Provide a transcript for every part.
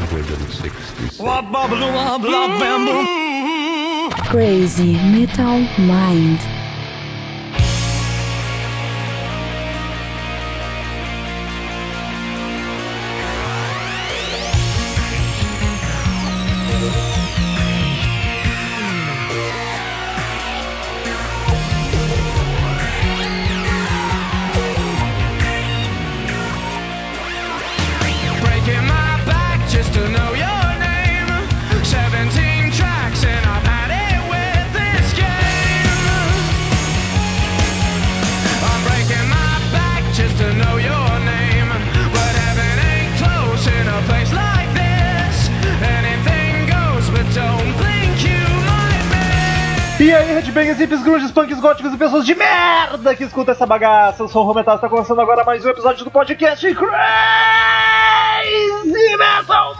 166. Crazy Metal Mind. Grunges, punks, góticos e pessoas de merda que escutam essa bagaça. Eu sou o Rometal, está começando agora mais um episódio do podcast Crazy Metal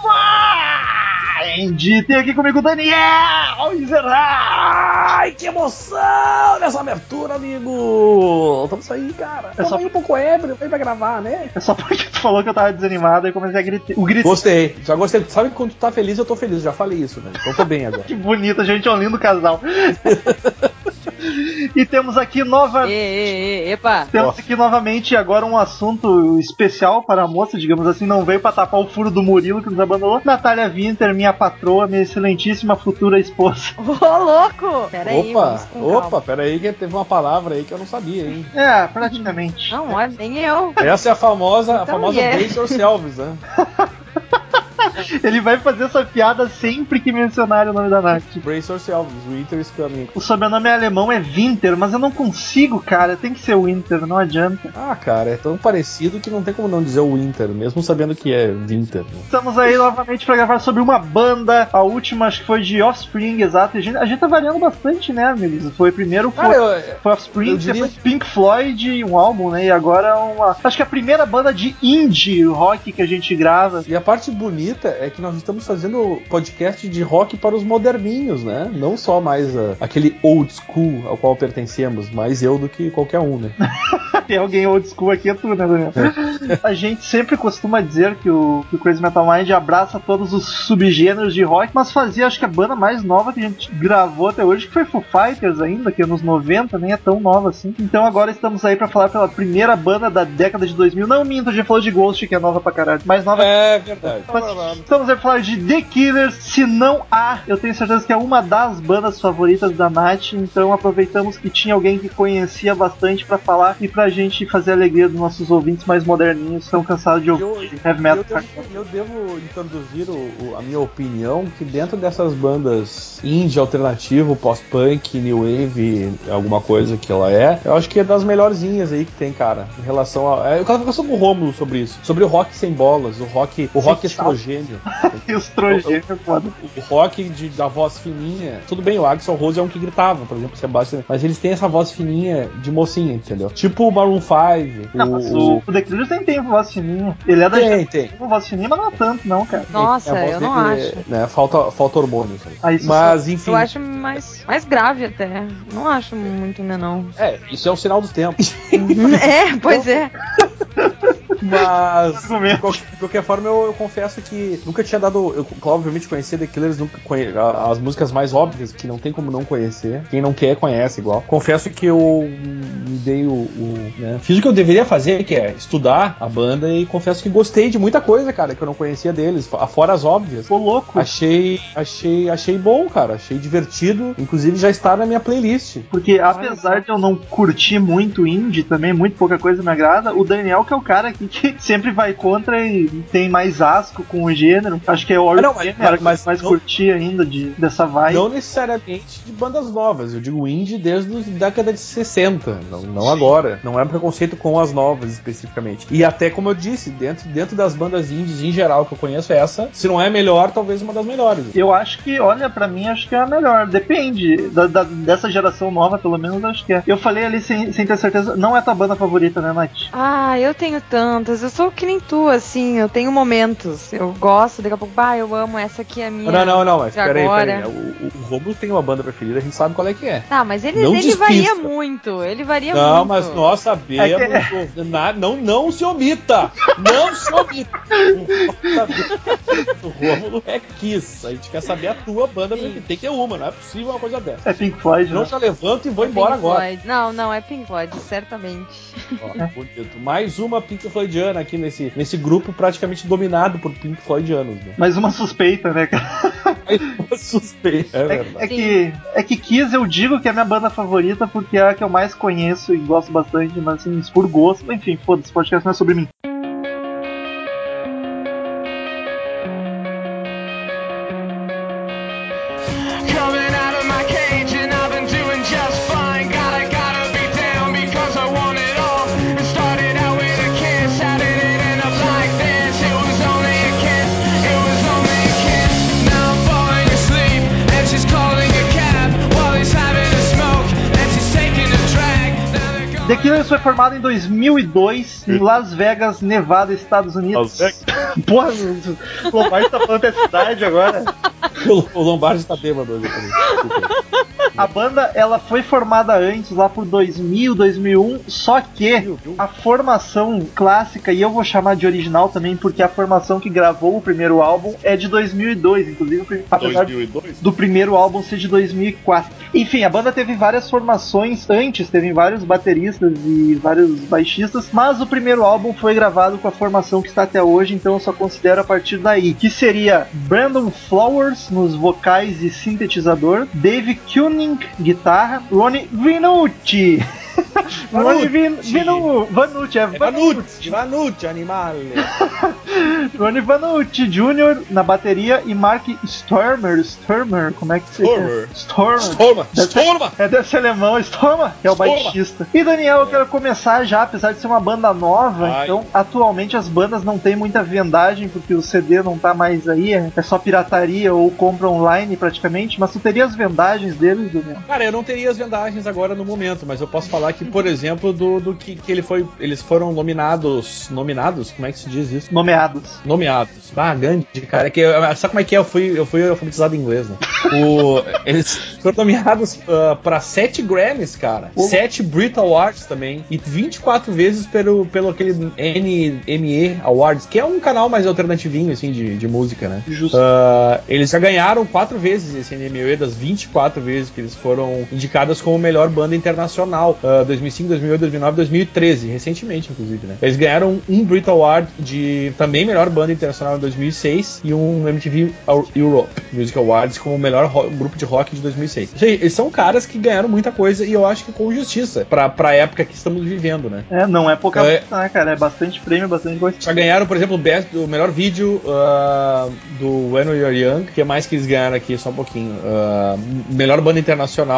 Mind. Tem aqui comigo o Daniel Izerai. Ai, que emoção nessa abertura, amigo! Estamos aí, cara. Estamos só- aí um pouco ébrio, veio pra gravar, né? É só porque tu falou que eu tava desanimado e comecei a gritar. O grito. Gostei, já gostei. Sabe que quando tu tá feliz, eu tô feliz, já falei isso, né? Então tô bem agora. Que bonito, a gente é um lindo casal. e temos aqui nova. Epa! Temos aqui novamente agora um assunto especial para a moça, digamos assim, não veio para tapar o furo do Murilo que nos abandonou. Natália Winter, minha patroa, minha excelentíssima futura esposa. Ô, louco! Pera aí, opa, opa, pera aí que teve uma palavra aí que eu não sabia, hein? É, praticamente. Não, olha, nem eu. Essa é a famosa, a Então, famosa yeah. Brace Yourselves, né? Ele vai fazer essa piada sempre que mencionar o nome da Nath. Brace Yourselves, Winter is coming. O sobrenome alemão é Winter, mas eu não consigo, cara. Tem que ser Winter, não adianta. Ah, cara, é tão parecido que não tem como não dizer o Winter, mesmo sabendo que é Winter. Né? Estamos aí novamente para gravar sobre uma banda. A última acho que foi de Offspring, exato. A gente, a gente tá variando bastante, né, amigos? Foi primeiro foi, Cara, eu, foi Offspring, diria- depois Pink Floyd, um álbum, né? E agora uma. Acho que é a primeira banda de indie rock que a gente grava. E a parte bonita é que nós estamos fazendo podcast de rock para os moderninhos, né? Não só mais ah, aquele old school ao qual pertencemos, mais eu do que qualquer um, né? Tem alguém old school aqui, é tu, né, Daniel? a gente sempre costuma dizer que o, que o Crazy Metal Mind abraça todos os subgêneros de rock, mas fazia acho que a banda mais nova que a gente gravou até hoje, que foi Foo Fighters ainda, que é nos 90, nem é tão nova assim. Então agora estamos aí pra falar pela primeira banda da década de 2000. Não minto, a gente falou de Ghost, que é nova pra caralho. Mais nova É verdade. mas estamos pra falar de The Killers, se não há, eu tenho certeza que é uma das bandas favoritas da Nath, então aproveitamos que tinha alguém que conhecia bastante pra falar e pra gente fazer a alegria dos nossos ouvintes mais moderninhos, estão cansados de Eu, ouvir heavy metal. eu devo, eu devo introduzir o- o- a minha opinião que dentro dessas bandas indie, alternativo, post-punk, new wave, alguma coisa que ela é, eu acho que é das melhorzinhas aí que tem, cara, em relação a. é, Eu quero falar sobre o Rômulo sobre isso, sobre o rock sem bolas, o rock, o rock Sem estrogênio. E é foda. o rock de, da voz fininha. Tudo bem, o Axel Rose é um que gritava, por exemplo, o Sebastian. Mas eles têm essa voz fininha de mocinha, entendeu? Tipo o Maroon 5. Não, mas o, o The Killers nem tem voz fininha. Ele é da Tem, tem. com voz fininha, mas não é tanto, não, cara. Nossa, A voz eu não acho. Né, falta, falta hormônios. aí. Ah, isso Mas, enfim. Eu acho mais, mais grave até. Não acho muito, né, não. É, isso é um sinal dos tempos. é, pois é. Mas, de qualquer, qualquer forma, eu, eu confesso que nunca tinha dado. Eu, obviamente, conhecia The Killers, nunca conhe, as músicas mais óbvias, que não tem como não conhecer. Quem não quer, conhece igual. Confesso que eu me dei o. o, né, fiz o que eu deveria fazer, que é estudar a banda, e confesso que gostei de muita coisa, cara, que eu não conhecia deles, fo- fora as óbvias. Ficou louco. Achei, achei, achei bom, cara. Achei divertido. Inclusive já está na minha playlist. Porque apesar de eu não curtir muito indie também, muito pouca coisa me agrada, o Daniel que é o cara aqui que sempre vai contra e tem mais asco com o gênero. Acho que é o Ah, não, mas- era que mas mais não- curti ainda de, dessa vibe. Não necessariamente de bandas novas, eu digo indie desde a década de 60, não, não agora. Não é um preconceito com as novas especificamente. E até como eu disse, dentro, dentro das bandas indies em geral que eu conheço, essa, se não é a melhor, talvez uma das melhores. Eu acho que, olha, pra mim acho que é a melhor. Depende. Da, da- dessa geração nova, pelo menos, acho que é. Eu falei ali sem, sem ter certeza. Não é tua banda favorita, né, Nath? Ah, eu tenho Dantas, eu sou que nem tu, assim, eu tenho momentos. Eu gosto, daqui a pouco, bah, eu amo, essa aqui é a minha. Não, não, não, mas peraí, agora. peraí. O, o Romulo tem uma banda preferida, a gente sabe qual é que é. Tá, mas ele, Não ele despista. varia muito. Ele varia Não, muito. mas nós sabemos. É o- na- não, não se omita! Não se omita! O Romulo- é Kiss. A gente quer saber a tua banda preferida. Tem que ter uma, não é possível uma coisa dessa. É Pink Floyd, Não né? já levanto e vou Pink embora agora. Floyd. Não, não, é Pink Floyd, certamente. Ó, bonito. Mais uma Pink Floydiana aqui nesse, nesse grupo praticamente dominado por Pink Floydianos. Né? Mais uma suspeita, né, cara? Suspeito. É É, verdade. é que, é que Kiss eu digo que é a minha banda favorita porque é a que eu mais conheço e gosto bastante, mas assim, por gosto. Enfim, foda-se, esse podcast não é sobre mim. Killers foi formado em 2002 em Las Vegas, Nevada, Estados Unidos. Las Vegas? Porra, o Lombardi tá falando da cidade agora. O, o Lombardi tá bêbado hoje. A banda ela foi formada antes, lá por 2000, 2001, só que a formação clássica, e eu vou chamar de original também, porque a formação que gravou o primeiro álbum é de 2002, inclusive, apesar 2002? do primeiro álbum ser de 2004. Enfim, a banda teve várias formações antes, teve vários bateristas e vários baixistas, mas o primeiro álbum foi gravado com a formação que está até hoje, então eu só considero a partir daí, que seria Brandon Flowers nos vocais e sintetizador, Dave Kuning guitarra, Ronnie Vinucci. Ronnie Vin, Vinu, Vanucci, é É Vanucci, Vanucci, animal. Ronnie Vanucci Jr. na bateria e Mark Stormer, Stormer, como é que se Stormer. Stormer. Storma, Deve ser- Storma! É desse alemão, Storma, que é o baixista. E Daniel, eu quero começar já, apesar de ser uma banda nova, Ai. então atualmente as bandas não têm muita vendagem, porque o CD não tá mais aí, é só pirataria ou compra online praticamente, mas tu teria as vendagens deles, Daniel? Cara, eu não teria as vendagens agora no momento, mas eu posso falar que, por exemplo, do, do que, que ele foi. Eles foram nominados. Nominados? Como é que se diz isso? Nomeados. Nomeados. Ah, grande, cara. É que, sabe como é que é? Eu fui, eu fui alfabetizado em inglês, né? O- eles foram nomeados ah, pra 7 Grammys, cara. Pô. 7 Brit Awards também. E 24 vezes pelo, pelo aquele NME Awards, que é um canal mais alternativinho, assim, de, de música, né? Justo. Ah, eles já ganharam quatro vezes esse NME das 24 vezes que eles foram indicadas como melhor banda internacional. Ah, 2005, 2008, 2009, 2013, recentemente, inclusive, né? Eles ganharam um Brit Award de também melhor banda internacional em 2006 e um MTV Europe Music Awards como melhor grupo de rock de 2006. Isso aí, eles são caras que ganharam muita coisa e eu acho que com justiça pra, pra época que estamos vivendo, né? É, não é pouca É. coisa, né, cara? É bastante prêmio, bastante coisa. Já ganharam, por exemplo, o, best, o melhor vídeo ah, do When We Are Young. Que mais que eles ganharam aqui? Só um pouquinho. Ah, melhor banda internacional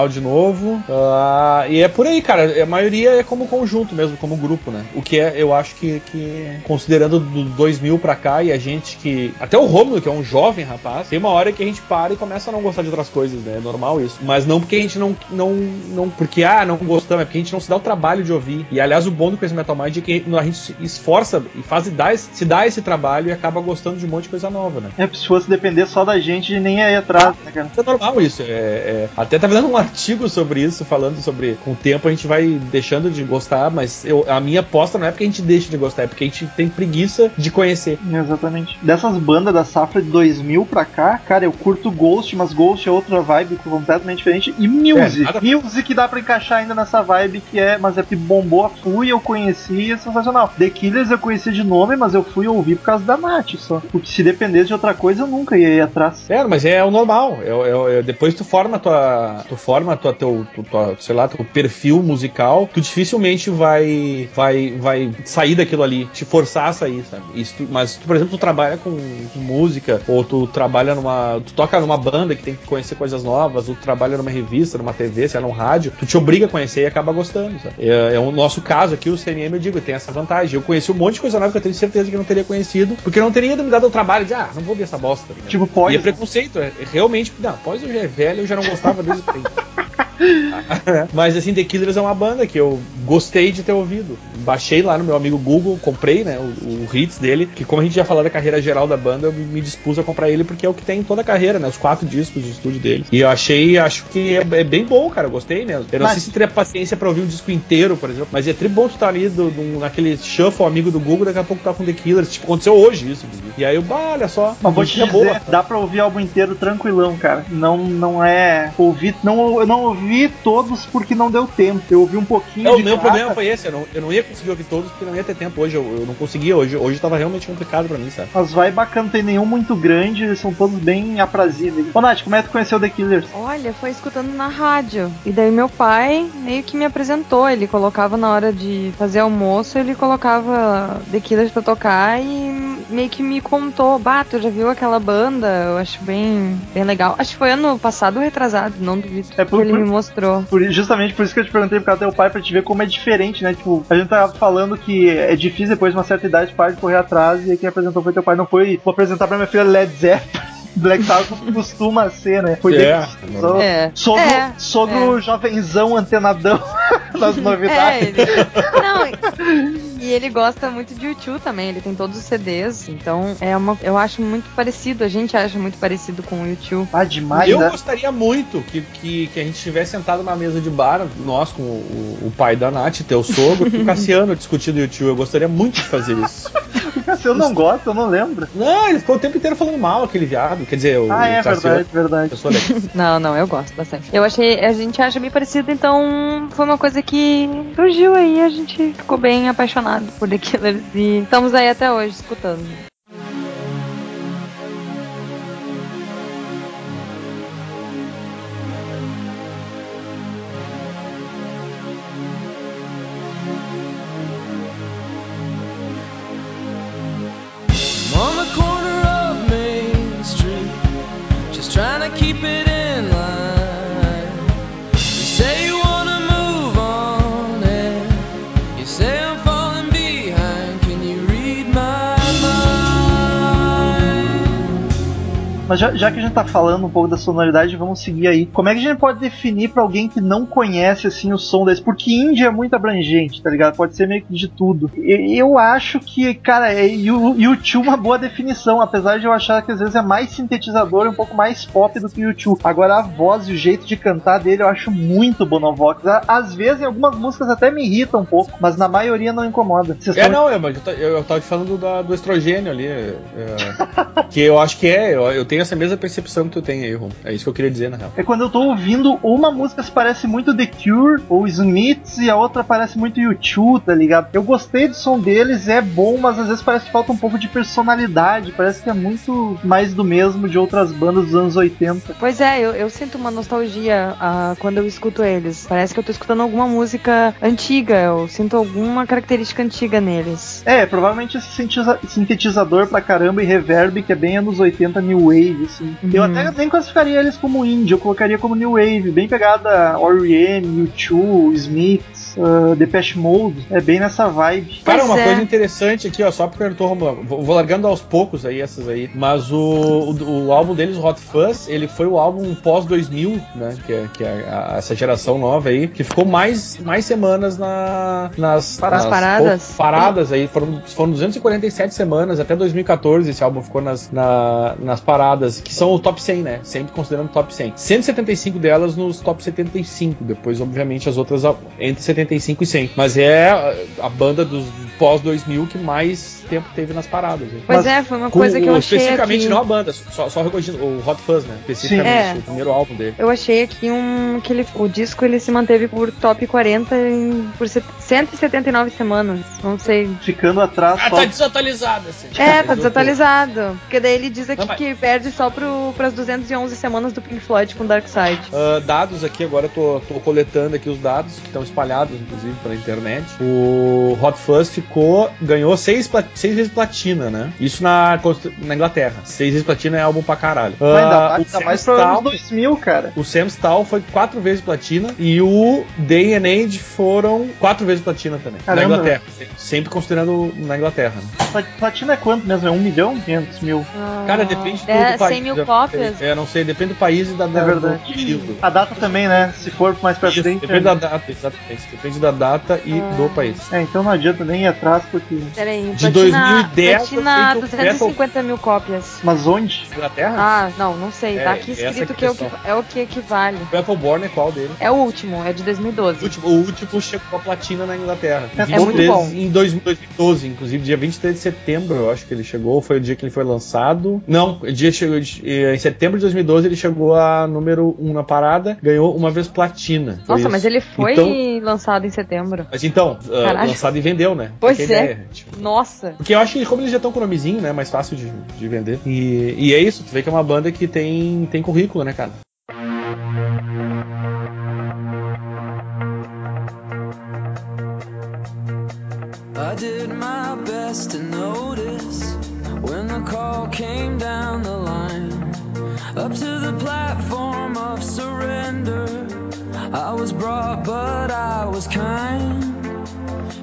de novo. Ah, e é por aí, cara. A maioria é como conjunto mesmo, como grupo, né? O que é, eu acho que, que considerando do 2000 pra cá e a gente que. Até o Romulo, que é um jovem rapaz, tem uma hora que a gente para e começa a não gostar de outras coisas, né? É normal isso. Mas não porque a gente não. não, não porque, ah, não gostamos, é porque a gente não se dá o trabalho de ouvir. E aliás, o bom do Crazy Metal Mind é que a gente se esforça e faz e dá, se dá esse trabalho e acaba gostando de um monte de coisa nova, né? É, se fosse depender só da gente, nem ia atrás, né, cara? É normal isso. É, é- até tá vendo um artigo sobre isso, falando sobre com o tempo a gente vai deixando de gostar, mas eu- a minha aposta não é porque a gente deixa de gostar, é porque a gente tem preguiça de conhecer. Exatamente. Dessas bandas da safra de 2000 pra cá, cara, eu curto Ghost, mas Ghost é outra vibe completamente diferente. E Music. É, nada- Music dá pra encaixar ainda nessa vibe que é, mas é que bombou a fui, eu conheci e é sensacional. The Killers eu conheci de nome, mas eu fui ouvir por causa da Nath só. Porque se dependesse de outra coisa, eu nunca ia ir atrás. É, mas é o normal. É, é- é- depois tu forma tua, tu forma tua, teu, tu- tua, sei lá, teu perfil musical, tu dificilmente vai, vai, vai sair daquilo ali, te forçar a sair, sabe? Tu- mas, tu, por exemplo, tu trabalha com, com música, ou tu trabalha numa, tu toca numa banda que tem que conhecer coisas novas, ou tu trabalha numa revista, numa TV, sei lá, num rádio, tu te obriga a conhecer e acaba gostando, sabe? É, é o nosso caso aqui, o CNM, eu digo, tem essa vantagem. Eu conheci um monte de coisa nova que eu tenho certeza que eu não teria conhecido, porque não teria me dado o trabalho de, ah, não vou ver essa bosta. tá? Tipo, E pode. é preconceito, é, é realmente. Não, pós eu já é velho, eu já não gostava desde tempo. Mas assim, The Killers é uma banda que eu gostei de ter ouvido. Baixei lá no meu amigo Google, comprei, né, o, o hits dele, que como a gente já falou da carreira geral da banda, eu me, dispus a comprar ele porque é o que tem em toda a carreira, né, os quatro discos de estúdio dele. E eu achei, acho que é, é bem bom, cara, eu gostei mesmo. Eu não Mas- sei se teria paciência pra ouvir um disco inteiro, por exemplo, mas é tri bom tu estar ali do, do- naquele shuffle amigo do Google, daqui a pouco tá com The Killers, tipo, aconteceu hoje isso. E aí eu, bah, olha só, Mas vou te dizer, dá pra ouvir o álbum inteiro tranquilão, cara. Não, não é. Ouvi, não, eu não ouvi todos porque não deu tempo. Eu ouvi um pouquinho É, o de meu problema foi esse, eu não, eu não ia conseguir ouvir todos porque não ia ter tempo hoje, eu, eu não conseguia hoje, hoje tava realmente complicado pra mim, sabe? Mas vai bacana, não tem nenhum muito grande, eles são todos bem aprazíveis. Ô Nath, como é que tu conheceu The Killers? Olha, foi escutando na rádio. E daí meu pai meio que me apresentou. Ele colocava na hora de fazer almoço, ele colocava The Killers pra tocar e meio que me contou. Bah, tu já viu aquela banda? Eu acho bem, bem legal. Acho que foi ano passado ou retrasado, não duvido. É por- por- me mostrou. Por- justamente por isso que eu te perguntei por causa do teu pai, pra te ver como é diferente, né? Tipo, a gente tava falando que é difícil depois de uma certa idade o pai de correr atrás, e aí quem apresentou foi teu pai, não foi vou apresentar pra minha filha Led Zeppelin. Black Sabbath costuma ser, né? Foi É. É. Sogro, É, sogro jovenzão antenadão das É, novidades. ele. Não, e- ele gosta muito de YouTube também, ele tem todos os CDs, então é uma, eu acho muito parecido, a gente acha muito parecido com o YouTube. Ah, demais, eu né? gostaria muito que, que, que a gente estivesse sentado na mesa de bar, nós com o, o pai da Nath, teu sogro, e o Cassiano discutindo o YouTube. Eu gostaria muito de fazer isso. Se eu não gosto, eu não lembro. Não, ele ficou o tempo inteiro falando mal, aquele viado. Quer dizer, o, Ah, é o Cassiano. verdade, verdade. Legal. Não, não, eu gosto bastante. Eu achei, a gente acha bem parecido, então foi uma coisa que surgiu aí, a gente ficou bem apaixonado por The Killers e estamos aí até hoje escutando. Mas já, já que a gente tá falando um pouco da sonoridade, vamos seguir aí. Como é que a gente pode definir pra alguém que não conhece assim o som desse? Porque indie é muito abrangente, tá ligado? Pode ser meio que de tudo. E- Eu acho que, cara, é YouTube uma boa definição, apesar de eu achar que às vezes é mais sintetizador e um pouco mais pop do que o YouTube. Agora a voz e o jeito de cantar dele eu acho muito Bonovox. Às vezes em algumas músicas até me irritam um pouco, mas na maioria não incomoda. Vocês É, tão- não, é, eu, eu, eu tava te falando da- do estrogênio ali. é, que eu acho que é, eu, eu tenho essa mesma percepção que tu tem aí, Rom. É isso que eu queria dizer, na real. É quando eu tô ouvindo uma música se parece muito The Cure ou Smiths e a outra parece muito U2, tá ligado? Eu gostei do som deles, é bom, mas às vezes parece que falta um pouco de personalidade. Parece que é muito mais do mesmo de outras bandas dos anos 80. Pois é, eu, eu sinto uma nostalgia ah, quando eu escuto eles. Parece que eu tô escutando alguma música antiga, eu sinto alguma característica antiga neles. É, provavelmente esse sintetiza- sintetizador pra caramba e reverb que é bem anos 80 New Wave, assim. Eu Uhum. até nem classificaria eles como indie, eu colocaria como New Wave, bem pegada R.E.M., U2, Smiths, uh, Depeche Mode, é bem nessa vibe. Cara, Pois uma é. coisa interessante aqui, ó, só porque eu tô vou, vou largando aos poucos aí essas aí, mas o, o, o álbum deles, Hot Fuzz, ele foi o álbum pós-2000, né, que é, que é a- essa geração nova aí, que ficou mais, mais semanas na, nas, Nas paradas. pô, paradas aí, foram, foram 247 semanas, até 2014 esse álbum ficou nas, na- nas paradas, que são o top 100, né, sempre considerando top 100. 175 delas nos top 75, depois obviamente as outras a- entre 75 e 100, mas é a- banda dos pós-2000 que mais tempo teve nas paradas. né? Pois Mas é, foi uma coisa que eu achei especificamente aqui. não a banda, só, só recorrigindo, o Hot Fuzz, né? Especificamente, É. o primeiro álbum dele. Eu achei aqui um que ele, o disco ele se manteve por top 40 em, por set- 179 semanas. Não sei. Ficando atrás Ah, só. tá desatualizado assim. É, tá desatualizado. Porque daí ele diz aqui Não, mas- que perde só pro, pras 211 semanas do Pink Floyd com Dark Side. Ah, dados aqui, agora eu tô, tô coletando aqui os dados que estão espalhados, inclusive, pela internet. O Hot Fuzz ficou, ganhou seis, seis vezes platina, né? Isso na, na Inglaterra. Seis vezes platina é álbum pra caralho. Mas ainda, Ah, o ainda Sam mais Stahl- anos 2000, cara. o Sam Stahl foi quatro vezes platina e o Day and Age foram quatro vezes platina também. Caramba. Na Inglaterra. Sempre considerando na Inglaterra. né? Plat- Platina é quanto mesmo? É um milhão? 500 mil. Cara, depende do, é, do país. 100 mil cópias. É, não sei, depende do país e da, É verdade. do período. A data também, né? Se for mais pra Isso, frente. depende é- da data, exatamente. Depende da data e Ah. do país. É, então não adianta nem ir atrás, porque. Peraí, De platina, 2010 eu platina sei que o 250 mil cópias. Mas onde? Inglaterra? Ah, não, não sei. É, tá aqui escrito é a que é o que, é o que equivale. O Battleborn é qual dele? É o último, é de O 2012. último, o último chegou a platina na Inglaterra. É Em muito bom. Em 2012, inclusive, dia 23 de setembro, eu acho que ele chegou. Foi o dia que ele foi lançado. Não, o dia chegou, eh, em setembro de 2012 ele chegou a número 1 na parada, ganhou uma vez platina. Nossa, isso. mas ele foi Então- lançado em setembro. Mas então, ah, Caralho. lançado e vendeu, né? Pois é. ideia, tipo. Nossa. Porque eu acho que como eles já estão com o nomezinho, né? Mais fácil de, de vender. E, e é isso, tu vê que é uma banda que tem, tem currículo, né, cara? I did my best to notice when the call came down the line. Up to the platform but I was kind.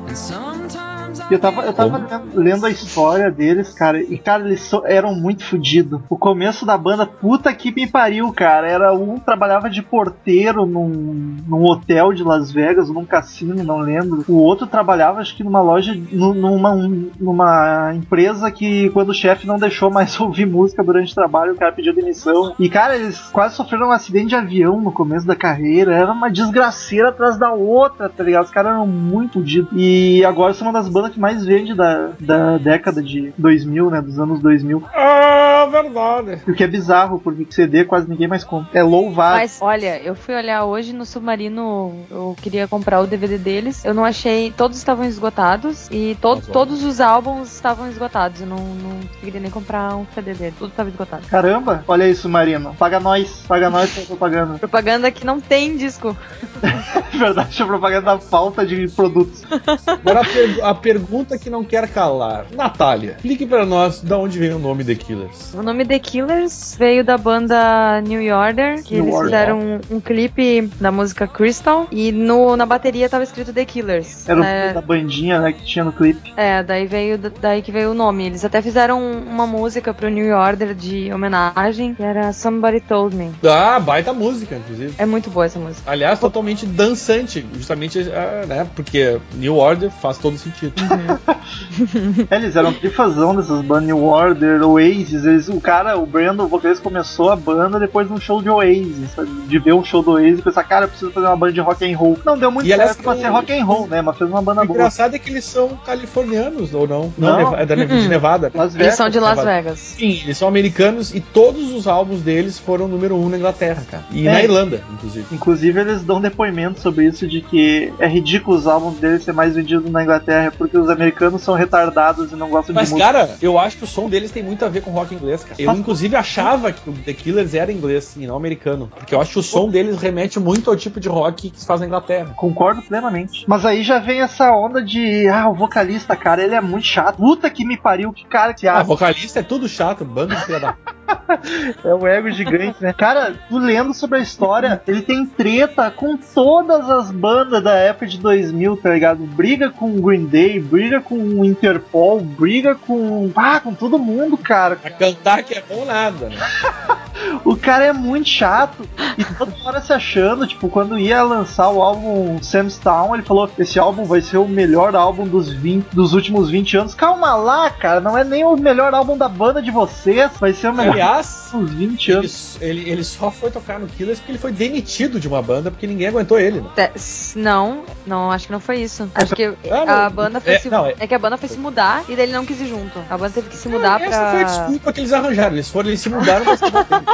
And sometimes Eu tava, eu tava lendo, lendo a história deles, cara, e cara, eles so- eram muito fodidos. O começo da banda, puta que me pariu, cara. Era um trabalhava de porteiro num, num hotel de Las Vegas, num cassino, não lembro. O outro trabalhava, acho que numa loja, nu- numa, um- numa empresa que quando o chefe não deixou mais ouvir música durante o trabalho, o cara pediu demissão. E cara, eles quase sofreram um acidente de avião no começo da carreira. Era uma desgraceira atrás da outra, tá ligado? Os caras eram muito fodidos. E agora são uma das bandas que mais vende da, da década de 2000, né? Dos anos 2000. Ah, verdade. O que é bizarro, porque CD quase ninguém mais compra. É louvável. Mas olha, eu fui olhar hoje no Submarino, eu queria comprar o DVD deles. Eu não achei, todos estavam esgotados e to todos os álbuns estavam esgotados. Eu não, não conseguiria nem comprar um CD dele, tudo estava esgotado. Caramba, olha isso, Marino. Paga nós, paga nós pela propaganda. Propaganda que não tem disco. Verdade, a propaganda da falta de produtos. Agora a, per- a pergunta que não quer calar. Natália, explique pra nós de onde vem o nome The Killers. O nome The Killers veio da banda New Order, que New eles Order. fizeram um, um clipe da música Crystal e no, na bateria tava escrito The Killers. Era o É, filme da bandinha, né, que tinha no clipe. É, daí veio daí que veio o nome. Eles até fizeram uma música pro New Order de homenagem, que era Somebody Told Me. Ah, baita música, inclusive. É muito boa essa música. Aliás, totalmente dançante, justamente, ah, né? Porque New Order faz todo sentido. É, eles eram trifazão dessas bandas New Order, Oasis. Eles, o cara, o Brandon, o vocalista, começou a banda depois de um show de Oasis, sabe? De ver um show do Oasis e pensar, cara, eu preciso fazer uma banda de rock and roll. Não deu muito E, certo pra o- ser rock and roll, né? Mas fez uma banda O boa. engraçado é que eles são californianos, ou não? Não. Neva- é da Neva- de Uh-uh. Nevada. Las Eles Vegas. são de Las Nevada. Vegas. Sim, eles são americanos e todos os álbuns deles foram número um na Inglaterra, cara. E É. na Irlanda, inclusive. Inclusive, eles dão depoimento sobre isso, de que é ridículo os álbuns deles ser mais vendidos na Inglaterra, porque os americanos são retardados e não gostam Mas, de música. cara, eu acho que o som deles tem muito a ver com rock inglês, cara. Eu, Mas- inclusive, achava que o The Killers era inglês e não americano. Porque eu acho que o som deles remete muito ao tipo de rock que se faz na Inglaterra. Concordo plenamente. Mas aí já vem essa onda de, ah, o vocalista, cara, ele é muito chato. Puta que me pariu, que cara que Ah, acha. vocalista é tudo chato, bando de filha da... É o ego gigante, né? Cara, tu lendo sobre a história, ele tem treta com todas as bandas da época de 2000, tá ligado? Briga com o Green Day, briga com o Interpol, briga com. Ah, com todo mundo, cara. A cantar que é bom nada, né? O cara é muito chato e toda hora se achando, tipo, quando ia lançar o álbum Sam's Town, ele falou: esse álbum vai ser o melhor álbum dos, 20, dos últimos 20 anos. Calma lá, cara, não é nem o melhor álbum da banda de vocês, vai ser o melhor Aliás, dos 20 ele, anos. ele, ele só foi tocar no Killers porque ele foi demitido de uma banda porque ninguém aguentou ele, né? S- Não, não, acho que não foi isso. Acho que Ah, a banda foi É, se, não, é- é que a banda foi se mudar e daí ele não quis ir junto. A banda teve que se mudar Essa foi a pra. desculpa que eles arranjaram. Eles foram, eles se mudaram pra.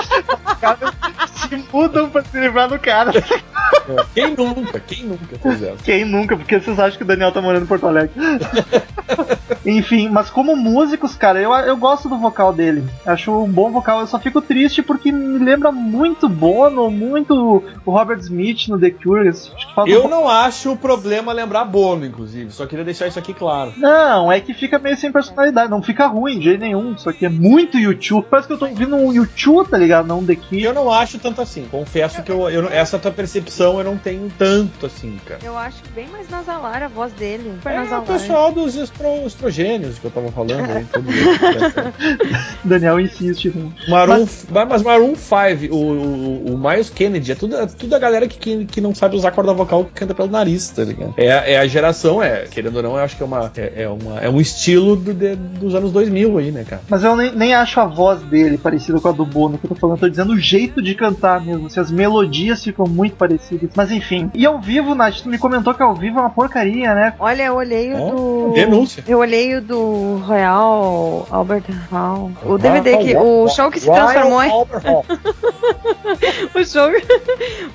Se mudam pra se livrar do cara. Quem nunca? Quem nunca fez essa? Quem nunca? Porque vocês acham que o Daniel tá morando em Porto Alegre? Enfim, mas como músicos, cara, eu, eu gosto do vocal dele. Acho um bom vocal. Eu só fico triste porque me lembra muito Bono, muito o Robert Smith no The Cure. Que um Eu pouco- não acho o problema lembrar Bono, inclusive. Só queria deixar isso aqui claro. Não, é que fica meio sem personalidade. Não fica ruim de jeito nenhum. Isso aqui é muito YouTube. Parece que eu tô ouvindo um YouTube, tá ligado? Não The E Cure. eu não acho tanto assim. Confesso que eu, eu não- essa tua percepção eu não tenho tanto assim, cara. Eu acho bem mais nasalar a voz dele. Super É o nasalar. pessoal dos estro- estrogênios que eu tava falando aí. Todo mundo. Daniel insiste. né? Maroon, mas, Maroon 5, o, o, o Miles Kennedy, é tudo, é tudo a galera que, que, que não sabe usar corda vocal que canta pelo nariz, tá ligado? É, é a geração, é, querendo ou não, eu acho que é, uma, é, é uma, é um estilo do- de- dos anos 2000 aí, né, cara? Mas eu nem, nem acho a voz dele parecida com a do Bono que eu tô falando. Eu tô dizendo o jeito de cantar mesmo. Se as melodias ficam muito parecidas. Mas enfim. E ao vivo, Nath, tu me comentou que ao vivo é uma porcaria, né? Olha, eu olhei o do. denúncia. Eu olhei o do Royal Albert Hall. O DVD que. O Albert- show que se transformou em. Albert Hall. O show,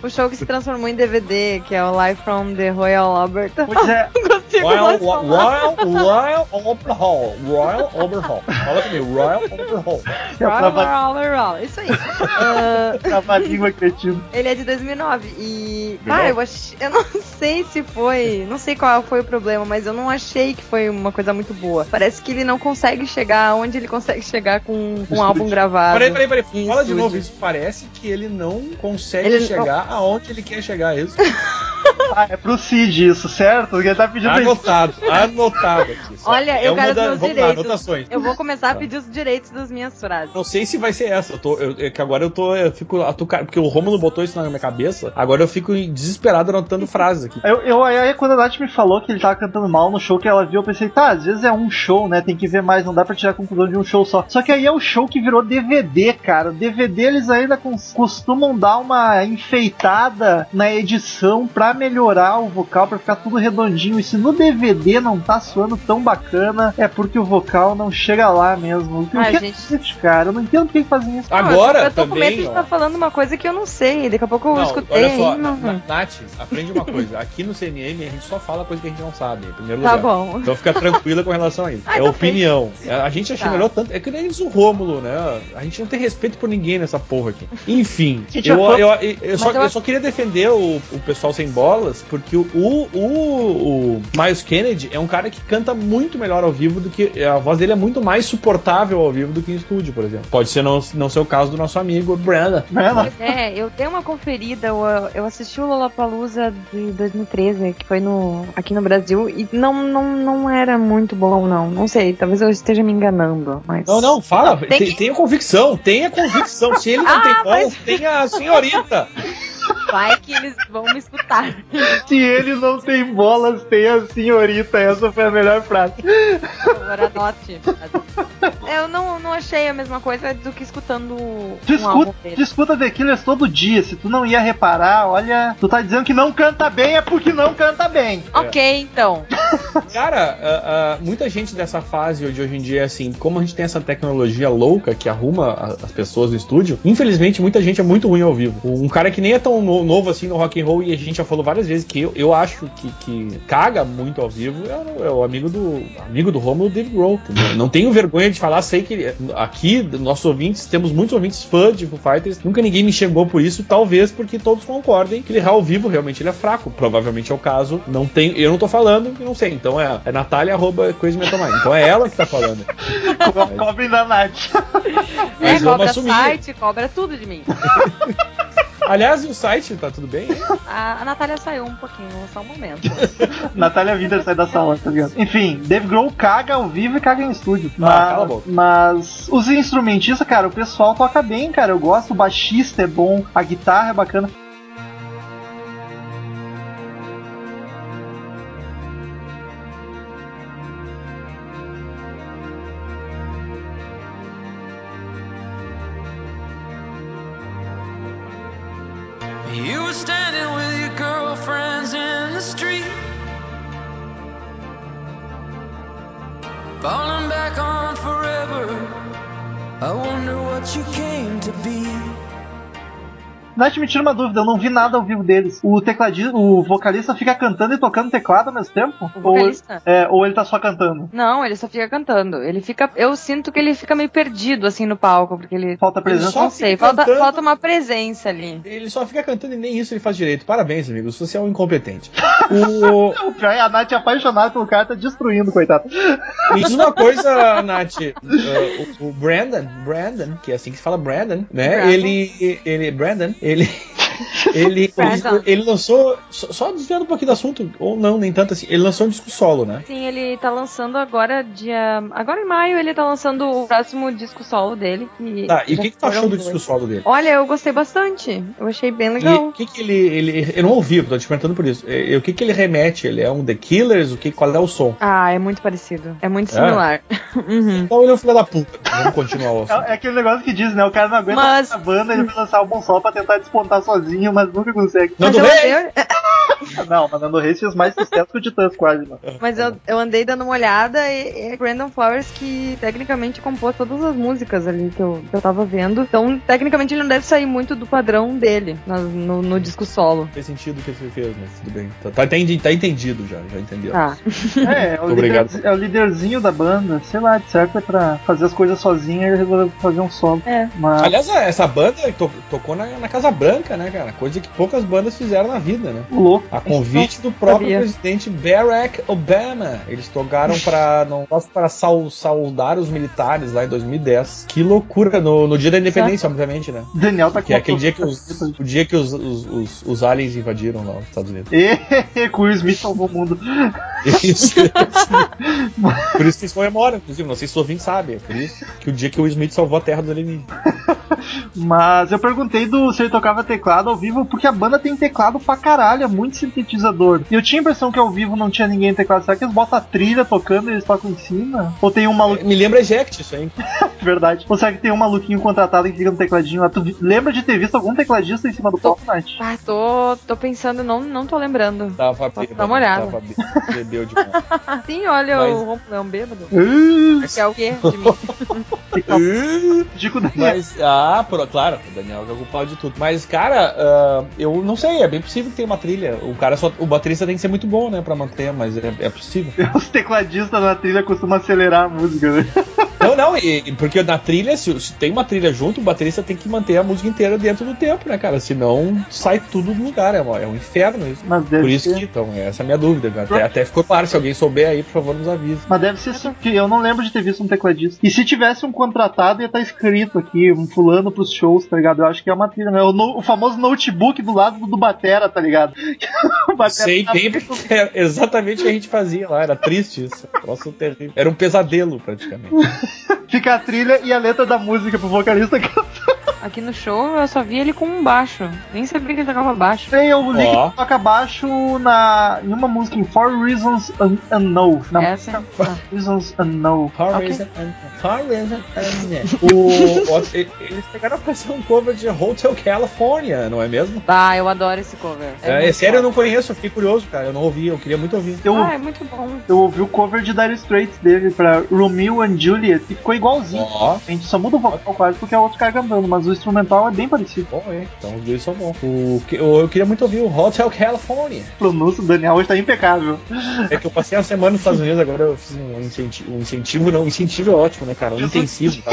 o show que se transformou em DVD, que é o Live from the Royal Albert. Pois é. Não consigo Royal. Royal, Royal Albert Hall. Royal Albert Hall. Fala comigo, Royal Albert Hall. Royal, Royal, Royal, Isso aí. A língua cretino. ele é de 2009 e. Ah, eu achei. Eu não sei se foi. Não sei qual foi o problema, mas eu não achei que foi uma coisa muito boa. Parece que ele não consegue chegar onde ele consegue chegar com um álbum gravado. Peraí, peraí, peraí. Fala de novo. Isso parece que ele não consegue Ele- chegar aonde ele quer chegar. é Isso. Ah, é pro Cid isso, certo? Ele tá pedindo Anotado, anotado aqui. só. Olha, É eu uma quero da- os meus Vamos lá, direitos. anotações. Eu vou começar a pedir os direitos das minhas frases. Não sei se vai ser essa. Eu tô, eu- é que agora eu tô. Eu fico atucar, porque o Romulo botou isso na minha cabeça. Agora eu fico desesperado anotando frases aqui. Eu, eu, aí quando a Nath me falou que ele tava cantando mal no show que ela viu, eu pensei, tá, às vezes é um show, né? Tem que ver mais, não dá pra tirar a conclusão de um show só. Só que aí é o show que virou DVD, cara. DVD eles ainda costumam dar uma enfeitada na edição pra melhorar o vocal, pra ficar tudo redondinho. E se no DVD não tá soando tão bacana, é porque o vocal não chega lá mesmo. O que Ah, gente. isso, cara? Eu não entendo por que fazem isso. Agora eu tô com medo também. de estar falando uma coisa que eu não sei. Daqui a pouco eu Não, escutei olha só, aí. Não... Na- Nath, aprende uma coisa. Aqui no CMM a gente só fala coisa que a gente não sabe, em primeiro Tá lugar. bom. Então fica tranquila com relação a isso. Ah, é então opinião. A gente já Tá. melhorou tanto. É que nem diz o Rômulo, né? A gente não tem respeito por ninguém nessa porra aqui. Enfim, eu, eu eu, eu, só, eu eu só queria defender o, o pessoal sem bolas, porque o, o, o, Miles Kennedy é um cara que canta muito melhor ao vivo do que. A voz dele é muito mais suportável ao vivo do que em estúdio, por exemplo. Pode ser não, não ser o caso do nosso amigo Brandon. Né? É, eu dei uma conferida, eu, eu assisti o Lollapalooza de 2013, que foi no, aqui no Brasil, e não, não, não era muito bom, não. Não sei, talvez eu esteja me enganando, mas... Não, não, fala. Não, tem Tem- que- Tenha convicção, tenha convicção. Se ele não Ah, tem mas- tenha a senhorita. Vai que eles vão me escutar. Se ele não tem bolas, tem a senhorita. Essa foi a melhor frase. Por favor, anote. Eu não, não achei a mesma coisa do que escutando Tu um escuta, tu escuta The Killers todo dia. Se tu não ia reparar, olha. Tu tá dizendo que não canta bem, é porque não canta bem. Ok, então. Cara, ah, ah, muita gente dessa fase de hoje em dia, assim, como a gente tem essa tecnologia louca que arruma as pessoas no estúdio, infelizmente muita gente é muito ruim ao vivo. Um cara que nem é tão no- novo assim no rock and roll, e a gente já falou várias vezes que eu, eu acho que, que caga muito ao vivo, é o, é o amigo do amigo do Romulo Dave Grohl. entendeu? Não tenho vergonha de falar, sei que aqui, nossos ouvintes, temos muitos ouvintes fãs de Foo Fighters, nunca ninguém me chegou por isso, talvez porque todos concordem que ele ao vivo realmente ele é fraco. Provavelmente é o caso. Não tem, eu não tô falando e não sei. Então é, é Natália arroba Crazy Metal Mind. Então é ela que tá falando. Co- Cobrem da Nath. É, Mas cobra assumir. site, cobra tudo de mim. Aliás, e o site, tá tudo bem? A, a Natália saiu um pouquinho, só um momento. Natália Winter sai da sala, tá ligado? Enfim, Dave Grohl caga ao vivo e caga em estúdio. Ah, mas, cala a boca. mas os instrumentistas, cara, o pessoal toca bem, cara. Eu gosto, o baixista é bom, a guitarra é bacana. Were standing with your girlfriends in the street. Falling back on forever. I wonder what you came to be. Nath, me tira uma dúvida, eu não vi nada ao vivo deles. O tecladista, o vocalista fica cantando e tocando teclado ao mesmo tempo? O vocalista? Ou, é, ou ele tá só cantando? Não, ele só fica cantando. Ele fica. Eu sinto que ele fica meio perdido assim no palco, porque ele. Falta presença. só Não sei, falta, cantando. falta uma presença ali. Ele só fica cantando e nem isso ele faz direito. Parabéns, amigos. Você é um incompetente. O... O pior é a Nath é apaixonada pelo cara, tá destruindo, coitado. Me diz uma coisa, Nath. Uh, o, o Brandon, Brandon, que é assim que se fala Brandon, né? Brandon. Ele. Ele. Brandon, ele. Ele, ele lançou, só desviando um pouquinho do assunto, ou não, nem tanto assim, ele lançou um disco solo, né? Sim, ele tá lançando agora, dia. Agora em maio, ele tá lançando o próximo disco solo dele. Que Tá, e o que, que tu achou do dois. disco solo dele? Olha, eu gostei bastante. Eu achei bem E legal. o que, que ele, ele. Eu não ouvi, eu tô te perguntando por isso. E, e o que, que ele remete? Ele é um The Killers? O que, qual é o som? Ah, é muito parecido. É muito É? similar. Uhum. Então ele é um filho da puta. Vamos continuar o assunto. É, é aquele negócio que diz, né? O cara não aguenta Mas- a banda, ele vai lançar álbum solo pra tentar despontar sozinho, mas nunca consegue. Nando Mas Reis! andei, Não, mas Nando Reis fez mais sucesso que o Titãs quase, mano. mas eu, eu andei dando uma olhada e é Brandon Flowers que tecnicamente compôs todas as músicas ali que eu, que eu tava vendo. Então, tecnicamente, ele não deve sair muito do padrão dele na- no, no disco solo. Fez sentido o que ele fez, mas tudo bem. Tá, tá, entendi- tá entendido já, já entendeu. Ah, É, é o, Obrigado. líder- é o líderzinho da banda, sei lá, de certo é pra fazer as coisas sozinho e ele resolveu fazer um solo. é. Mas Aliás, essa banda to- tocou na, na Casa Branca, né, cara? Coisa que poucas bandas fizeram na vida, né? louco. A convite do próprio sabia. presidente Barack Obama. Eles tocaram para não para sal- saudar os militares lá em 2010. Que loucura no, no dia da independência, obviamente, né? Daniel tá com Que é aquele dia que os, o dia que os, os, os, os aliens invadiram lá os Estados Unidos. E com o Will Smith salvou o mundo. Isso. por isso que eles comemoram, inclusive. Não sei se o ouvinte sabe. É por isso que o dia que o Will Smith salvou a terra dos alienígenas. Mas eu perguntei do se ele tocava teclado ao vivo, porque a banda tem teclado pra caralho, é muito sintetizador. E eu tinha a impressão que ao vivo não tinha ninguém em teclado. Será que eles botam a trilha tocando e eles tocam em cima? Ou tem um maluco. Me lembra Eject isso aí. Verdade. Ou será que tem um maluquinho contratado que fica no tecladinho lá? Tu vi- lembra de ter visto algum tecladista em cima do palco, Nath? Ah, tô, tô pensando, não, não tô lembrando. Tava bêbado. dar uma olhada? Tava bebeu demais. Ah, sim, olha Mas- o Ronco Leão bêbado. Uh, Que é o quê de mim? Digo Daniel. Mas, ah, por- claro, o Daniel é o culpado de tudo. Mas, cara, ah, eu não sei, é bem possível que tenha uma trilha. O cara só, o baterista tem que ser muito bom, né, pra manter, mas é, é possível. Os tecladistas na trilha costumam acelerar a música, né? Não, não, e- porque na trilha, se, se tem uma trilha junto, o baterista tem que manter a música inteira dentro do tempo, né, cara? Senão sai tudo do lugar, é, uma- é um inferno isso. Mas Por isso ser. que, então, essa é a minha dúvida. cara. Até, até ficou claro, se alguém souber aí, por favor, nos avise. Mas deve ser sim, porque eu não lembro de ter visto um tecladista. E se tivesse um contratado, ia estar escrito aqui, um fulano pros shows, tá ligado? Eu acho que é uma trilha, né? O, no- o famoso notebook do lado do, Batera, tá ligado? Batera Sei tá- bem porque é exatamente o que a gente fazia lá, era triste isso. Troço terrível. Era um pesadelo, praticamente. Fica a trilha e a letra da música pro vocalista cantar. Aqui no show eu só vi ele com um baixo. Nem sabia que ele tocava baixo. Tem o Link Ó. que toca baixo na, em uma música em Four Reasons Un- Unknown. Na Essa? música Four Reasons Unknown. Horizon and- Horizon and- o, o- e- eles pegaram pra fazer um cover de Hotel California, não é mesmo? Ah, eu adoro esse cover. É, muito sério, eu bom. não conheço, eu fiquei curioso, cara. Eu não ouvi, eu queria muito ouvir. Eu, Ah, é muito bom. eu ouvi o cover de Dire Straits dele pra Romeo and Juliet e ficou igualzinho. Ó, A gente só muda o vocal quase porque é outro cara cantando, mas o instrumental é bem parecido. bom, hein? Então os dois são bons. O, eu, eu queria muito ouvir o Hotel California. A pronúncia do Daniel hoje tá impecável. É que eu passei a semana nos Estados Unidos, agora eu fiz um incentivo. Um incentivo não, incentivo é ótimo, né, cara? Um intensivo. Tá?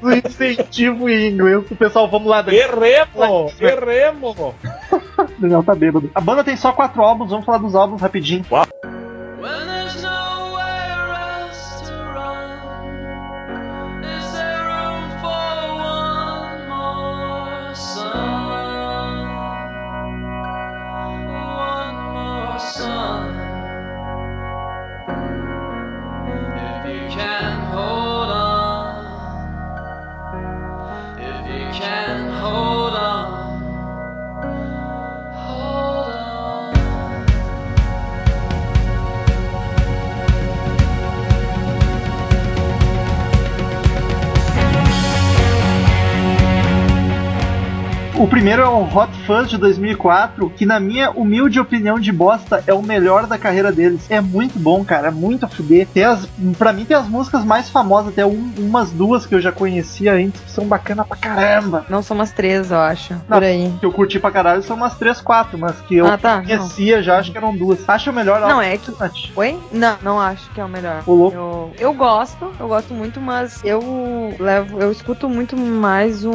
O incentivo em inglês. O pessoal, vamos lá. Erremo! Erremo! Daniel tá bêbado. A banda tem só quatro álbuns, vamos falar dos álbuns rapidinho. When primeiro é o Hot Fuzz de 2004, que na minha humilde opinião de bosta é o melhor da carreira deles. É muito bom, cara, é muito a fuder. Tem as, pra mim tem as músicas mais famosas, até um- umas duas que eu já conhecia antes, que são bacanas pra caramba. Não são umas três, eu acho. Não. Por aí. Que eu curti pra caralho são umas três, quatro, mas que eu Ah, tá, não. conhecia já, acho que eram duas. Acho o melhor Não, é que. Oi? Não, não acho que é o melhor. Ô, louco. Eu, eu gosto, eu gosto muito, mas eu levo, eu escuto muito mais o,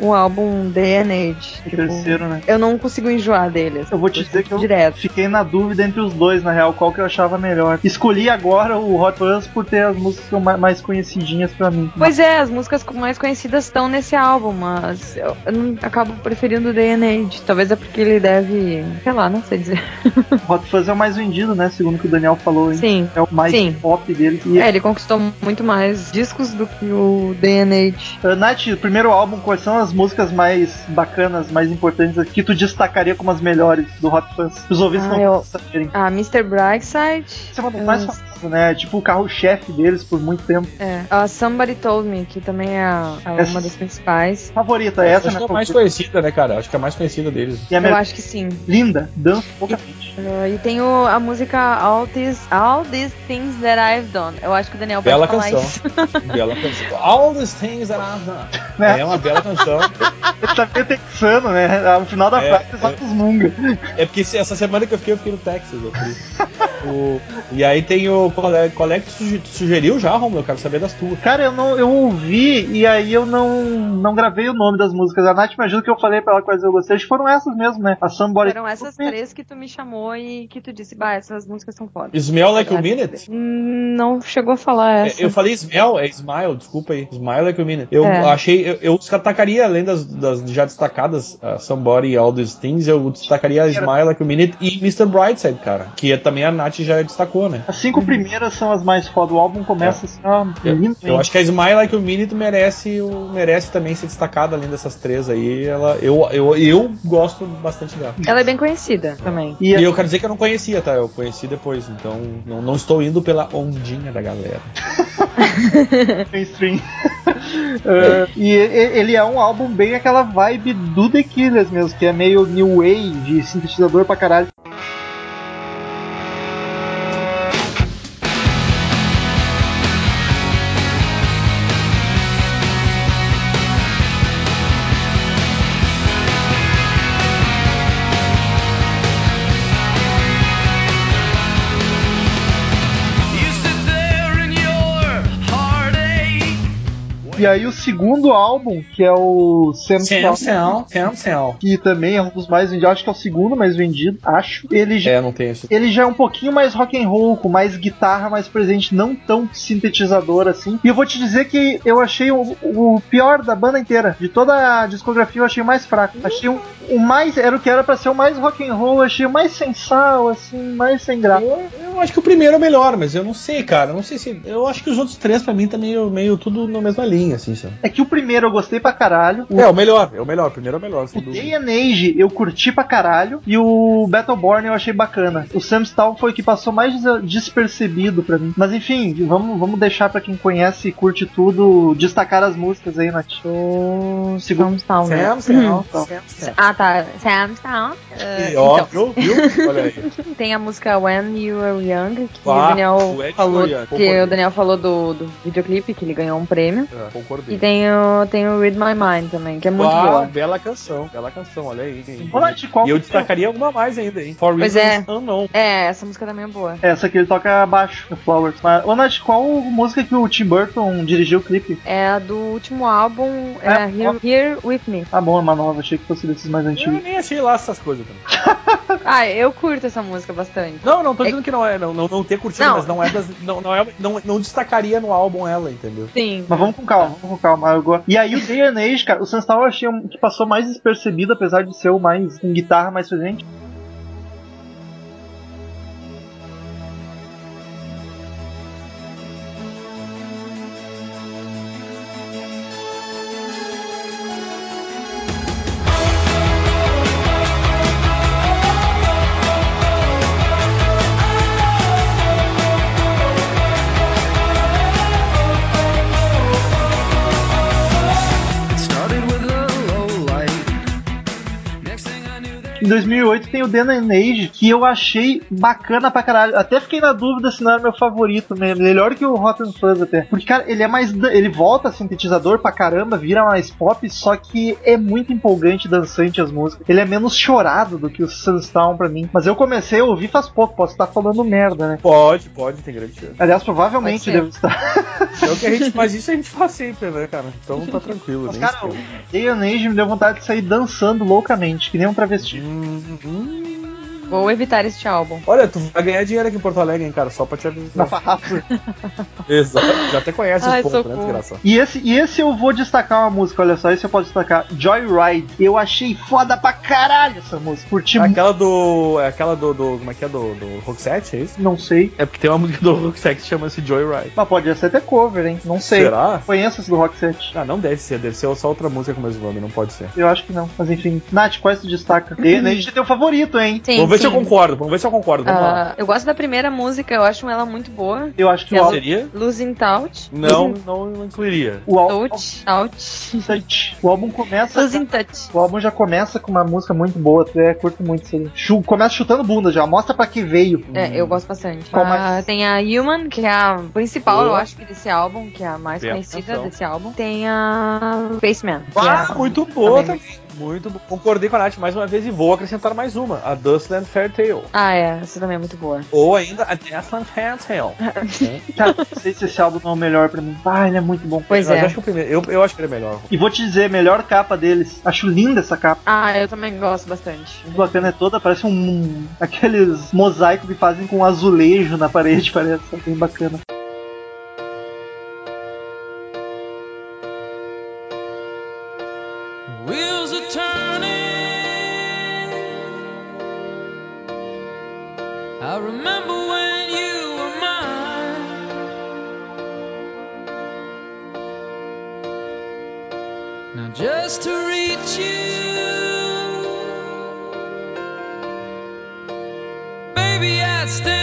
o álbum. O Tipo, terceiro, eu não consigo enjoar deles. Eu vou te dizer que eu direto. fiquei na dúvida entre os dois, na real, qual que eu achava melhor. Escolhi agora o Hot Fuzz por ter as músicas eu mais conhecidinhas pra mim. Pois é, as músicas mais conhecidas estão nesse álbum, mas eu, eu não- acabo preferindo and Age. Talvez é porque ele deve. Sei lá, não sei dizer. Hot Fuzz é o mais vendido, né? Segundo o que o Daniel falou, hein? Sim. É o mais Sim. pop dele. E É, ele conquistou muito mais discos do que o Age. Uh, Nath, o primeiro álbum, quais são as músicas mais bacanas, mais importantes que tu destacaria como as melhores do Hot Fuzz? Os ouvintes Ah, não eu- saberem. Ah, Mr. Brightside. Essa é uma das mais eu- famosas, né? Tipo o carro-chefe deles por muito tempo. É. A Somebody Told Me, que também é, a- é Essa- uma das principais. Favorita, essa, Acho né? que é a mais conhecida, né, cara? Acho que é a mais conhecida deles. E Eu melhor. acho que sim. Linda, dança poucamente. Uh, e tem o- a música All These, All These Things That I've Done. Eu acho que o Daniel Bela pode falar canção. isso. Bela canção. All these things that I've done. Né? É uma bela canção. Ele tá meio texano, né? No final da É, frase, é. os munga. É porque se- essa semana que eu fiquei, eu fiquei no Texas. O- e aí tem o. Qual é, qual é que tu suge- tu sugeriu já, Romulo? Eu quero saber das tuas. Cara, eu não eu ouvi e aí eu não, não gravei o nome das músicas. A Nath me ajuda que eu falei pra ela quais eu gostei. Acho que foram essas mesmo, né? A Somebody. Foram essas três que tu me chamou e que tu disse, bah, essas músicas são foda. Smell Like a Minute? Hum, Não chegou a falar É, essa. Eu falei Smell, é Smile, desculpa aí. Smile Like a Minute. Eu É. achei, eu, eu destacaria, além das, das já destacadas, uh, Somebody e All These Things, eu destacaria Smile Like a Minute e Mr. Brightside, cara. Que é, também a Nath já destacou, né? As cinco primeiras são as mais foda. O álbum começa assim, ó, Eu, eu acho que a Smile Like a Minute merece, o- merece também ser destacada além dessas três aí. Ela, eu, eu, eu gosto bastante dela. Ela é bem conhecida também. E E eu quero dizer que eu não conhecia, tá? Eu conheci depois, então não, não estou indo pela ondinha da galera. mainstream. Uh, e ele é um álbum bem aquela vibe do The Killers mesmo, que é meio new wave, sintetizador pra caralho. E aí o segundo álbum, que é o Sam Sam, Sam, Sam, Sam. que também é um dos mais vendidos, acho que é o segundo mais vendido, acho. Ele já, É, não tem isso. ele já é um pouquinho mais rock and roll, com mais guitarra mais presente, não tão sintetizador assim. E eu vou te dizer que eu achei o, o pior da banda inteira, de toda a discografia eu achei o mais fraco. Achei o, o mais era o que era pra ser o mais rock and roll, achei o mais sem sal, assim, mais sem graça. Eu, eu acho que o primeiro é o melhor, mas eu não sei, cara. Eu não sei se. Eu acho que os outros três, pra mim, tá meio, meio tudo na mesma linha, assim, sabe? É que o primeiro eu gostei pra caralho. O É, o melhor, é o melhor. O primeiro é o melhor, O. Day and Age eu curti pra caralho e o Battleborn eu achei bacana. O Sam's Town foi o que passou mais des- despercebido pra mim. Mas enfim, vamos, vamos deixar pra quem conhece e curte tudo destacar as músicas aí, Nath. O Segundo- Sam's Town, né? Sam, Sam, Então. Sam, Sam. Ah, tá. Sam's Town. Uh, E, ó, então, viu? Viu? Olha aí. tem a música When You Were Young, que Ah, o Daniel falou, Young, que o Daniel falou do, do videoclipe, que ele ganhou um prêmio. É, concordei. E tem o, tem o Read My Mind também, que é muito Ah, boa. bela canção, bela canção, olha aí. qual E eu que é? destacaria alguma mais ainda, hein? For Pois Reasons é. Unknown. É, essa música também é boa. Essa aqui ele toca abaixo, no Flowers. Mas, ô Nath, qual música que o Tim Burton dirigiu o clipe? É a do último álbum, é, É, Here, Here With Me. Ah, bom, é uma nova, achei que fosse desses mais Eu antigos. nem achei lá essas coisas também. Ah, eu curto essa música bastante. Não, não tô É- dizendo que não é, não, não, não ter curtido, Não. mas não é das. Não, não, é, não, não destacaria no álbum ela, entendeu? Sim. Mas vamos com calma, vamos com calma. Eu gosto. E aí o Day and Age, cara, o Sunstar eu achei um, que passou mais despercebido, apesar de ser o mais com guitarra mais presente. me 2008 tem o Den and Age, que eu achei bacana pra caralho. Até fiquei na dúvida se não era meu favorito mesmo. Melhor que o Rotten Fuzz até. Porque, cara, ele é mais. Ele volta sintetizador pra caramba, vira mais pop, só que é muito empolgante e dançante as músicas. Ele é menos chorado do que o Sunstown pra mim. Mas eu comecei a ouvir faz pouco, posso estar falando merda, né? Pode, pode, tem grande chance. Aliás, provavelmente devo estar. É o que a gente faz isso, a gente faz sempre, né, cara? Então tá tranquilo. Mas, cara, o. Day Age me deu vontade de sair dançando loucamente, que nem um travesti. Hum, hum. Vou evitar este álbum. Olha, tu vai ganhar dinheiro aqui em Porto Alegre, hein, cara? Só pra te Na avisar. farrafa. Exato. Já até conhece Ai, os pontos, né, desgraçado? E esse, e esse eu vou destacar uma música, olha só, esse eu posso destacar. Joyride. Eu achei foda pra caralho essa música. Curti muito. Aquela do. é Aquela do, do. Como é que é? Do, do Roxette, é isso? Não sei. É porque tem uma música do Roxette que chama-se Joyride. Mas pode ser até cover, hein? Não sei. Será? Conheço esse do Rock 7. Ah, não deve ser, deve ser só outra música com o mesmo nome, não pode ser. Eu acho que não. Mas enfim. Nath, quais tu destaca? E a gente tem um favorito, hein? Sim, vamos ver se eu concordo, vamos ver se eu concordo. Vamos lá. Ah, eu gosto da primeira música, eu acho ela muito boa. Eu acho que E o as álbum. Seria? Losing Touch. Não, não incluiria. O álbum, Touch. Touch. Touch. o álbum começa. Losing Touch. O álbum já começa com uma música muito boa, tu é, curto muito isso aí. Chu- começa chutando bunda já, mostra pra que veio. É, eu gosto bastante. Qual Ah, mais? tem a Human, que é a principal, Boa. eu acho, que desse álbum, que é a mais conhecida desse álbum. Tem a Spaceman. que Ah, é muito boa também. também. Muito boa. Concordei com a Nath mais uma vez e vou acrescentar mais uma. A Dustland Fair Tale. Ah, é, essa também é muito boa. Ou ainda a Deathland Fair Tale. Cara, não sei se esse álbum não é o melhor pra mim. Ah, ele é muito bom. Pois Mas é. acho que o primeiro, eu, eu acho que ele é melhor. E vou te dizer, melhor capa deles. Acho linda essa capa. Ah, eu também gosto bastante. Muito bacana, é toda, parece um. aqueles mosaicos que fazem com azulejo na parede, parece. É bem bacana. Just to reach you, baby, I'd stand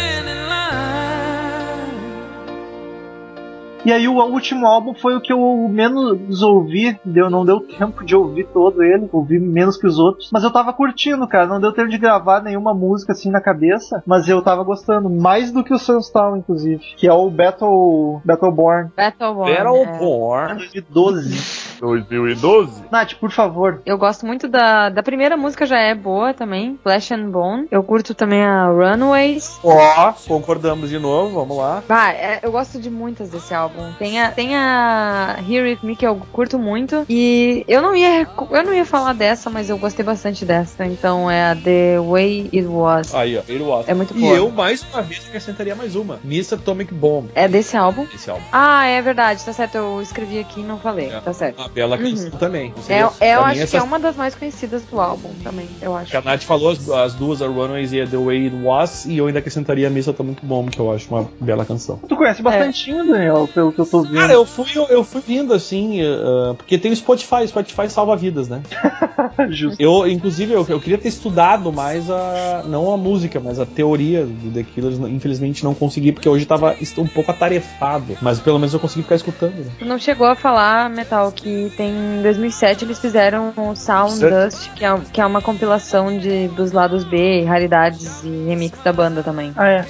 E aí o último álbum foi o que eu menos ouvi, deu, não deu tempo de ouvir todo ele, ouvi menos que os outros, mas eu tava curtindo, cara, não deu tempo de gravar nenhuma música assim na cabeça, mas eu tava gostando, mais do que o Sunstown, inclusive, que é o Battle, Battleborn Battleborn. é. Battleborn 2012. 2012. Nath, por favor. Eu gosto muito da, da primeira música, já é boa também, Flesh and Bone. Eu curto também a Runaways. Ó, concordamos de novo, vamos lá. Ah, é, eu gosto de muitas desse álbum. Tem a, tem a Here With Me que eu curto muito. E eu não ia eu não ia falar dessa, mas eu gostei bastante dessa. Então é a The Way It Was. Aí, ó, ele was. É muito E boa. eu, mais uma vez, acrescentaria mais uma. Miss Atomic Bomb. É desse álbum. Esse álbum. Ah, é verdade, tá certo. Eu escrevi aqui e não falei. É. Tá certo. Uma bela canção Uhum. também. É, é, eu mim, acho que essa- é uma das mais conhecidas do álbum também, eu acho. que A Nath falou as, as duas, a Runaways e a The Way It Was, e eu ainda acrescentaria a Miss Atomic Bomb, que eu acho uma bela canção. Tu conhece bastante, Daniel, pelo que eu tô vendo. Cara, eu fui, eu, eu fui vindo assim, uh, porque tem o Spotify, o Spotify salva vidas, né? Justo. Eu, inclusive, eu, eu queria ter estudado mais a. não a música, mas a teoria do The Killers. Infelizmente não consegui, porque hoje tava um pouco atarefado. Mas pelo menos eu consegui ficar escutando. né? Tu não chegou a falar, Metal, que tem em 2007 eles fizeram o Sound Certo. Dust, que é, que é uma compilação de, dos lados B, raridades e remix da banda também. Ah, é.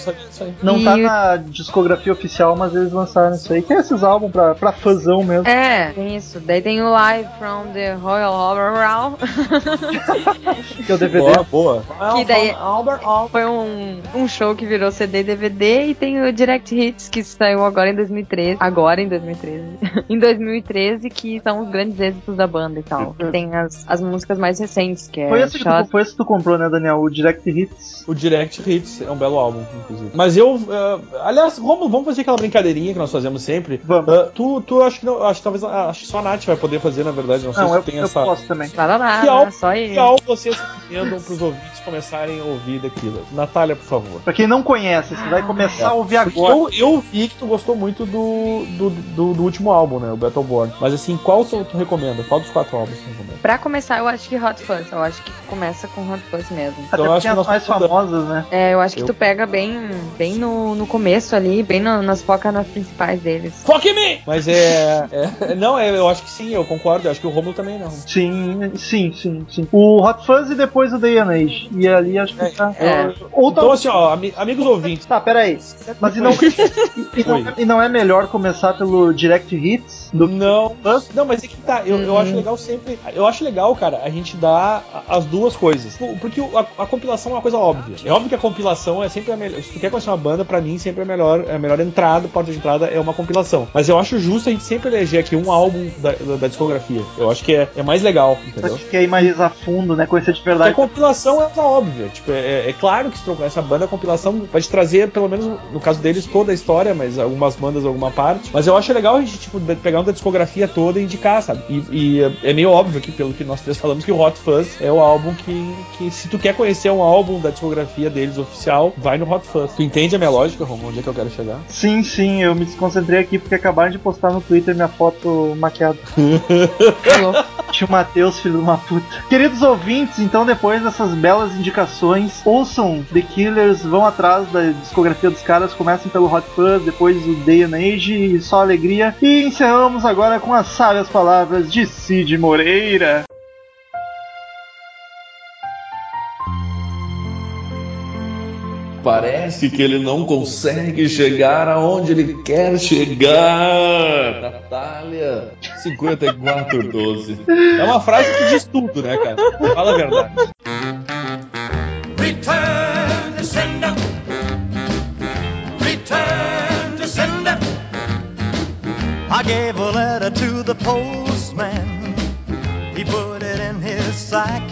Não E- tá na discografia oficial, mas eles lançaram isso aí. É esses álbuns pra, pra fãzão mesmo. É, tem isso. Daí tem o Live from the Royal Albert Que é o DVD. Boa, boa. Que daí foi um, um show que virou CD e DVD e tem o Direct Hits que saiu agora em 2013. Agora em 2013. em 2013, que são os grandes êxitos da banda e tal. Que tem as, as músicas mais recentes, que é Foi esse, que tu, foi esse que tu comprou, né, Daniel? O Direct Hits. O Direct Hits é um belo álbum, inclusive. Mas eu. uh, aliás, vamos, vamos fazer aquela brincadeirinha que nós fazemos sempre. Vamos. Uh, tu, tu acho que não. Acho que talvez. Acho que só a Nath vai poder fazer, na verdade. Não sei Não, se eu, tem eu essa. posso também. Lá, lá, Que álbum- só Que ele. álbum vocês recomendam pros ouvintes começarem a ouvir Killers? Natália, por favor. Pra quem não conhece, você vai começar a ouvir Porque agora. Eu, eu vi que tu gostou muito do, do, do, do último álbum, né? O Battleborn. Mas assim, qual tu, tu recomenda? Qual dos quatro álbuns tu recomenda? Pra começar, eu acho que Hot Fuzz. Eu acho que começa com Hot Fuzz mesmo. Até eu porque acho que as nós mais famosas, né? É, eu acho que Eu- tu pega bem, bem no, no começo ali, bem no- nas focas nas principais deles. Fuck me! Mas é, é- Não, é, eu acho que sim, eu concordo. Eu acho que o Romulo também não. Sim, sim, sim, sim. O Hot Fuzz e depois o Day and Age. E ali acho que tá. É. Ou Então, assim, ó, ami- amigos ouvintes. Tá, peraí. Mas e não, e, não, Oi. e não é melhor começar pelo Direct Hits? Do... Não, não, mas é que tá. Eu, eu Uhum. acho legal sempre. Eu acho legal, cara, a gente dar as duas coisas. Porque a, a compilação é uma coisa óbvia. É óbvio que a compilação é sempre a melhor. Se tu quer conhecer uma banda, pra mim sempre é a melhor, é a melhor entrada, porta de entrada é uma compilação. Mas eu acho justo a gente sempre eleger aqui um álbum da, da- da discografia. Eu acho que é, é mais legal, entendeu? Acho que é ir mais a fundo, né? Conhecer de Porque a verdade. compilação é óbvia. Tipo, é, é claro que se tu não conhece a banda, a compilação vai te trazer, pelo menos no caso deles, toda a história, mas algumas bandas, alguma parte. Mas eu acho legal a gente, tipo, pegar uma da discografia toda e indicar, sabe? E, e é- é meio óbvio que, pelo que nós três falamos, que o Hot Fuzz é o álbum que, que, se tu quer conhecer um álbum da discografia deles oficial, vai no Hot Fuzz. Tu entende a minha lógica, Romulo? Onde é que eu quero chegar? Sim, sim, eu me desconcentrei aqui porque acabaram de postar no Twitter minha foto maquiada. Tio Matheus, filho de uma puta. Queridos ouvintes, então depois dessas belas indicações, ouçam The Killers, vão atrás da discografia dos caras, comecem pelo Hot Fuzz, depois o Day and Age e só alegria. E encerramos agora com as sábias palavras de Cid Moreira. Parece que ele não consegue chegar aonde ele quer chegar. Natália, 5412. É uma frase que diz tudo, né, cara? Fala a verdade. Return to sender. Return to sender. I gave a letter to the postman. He put it in his sack.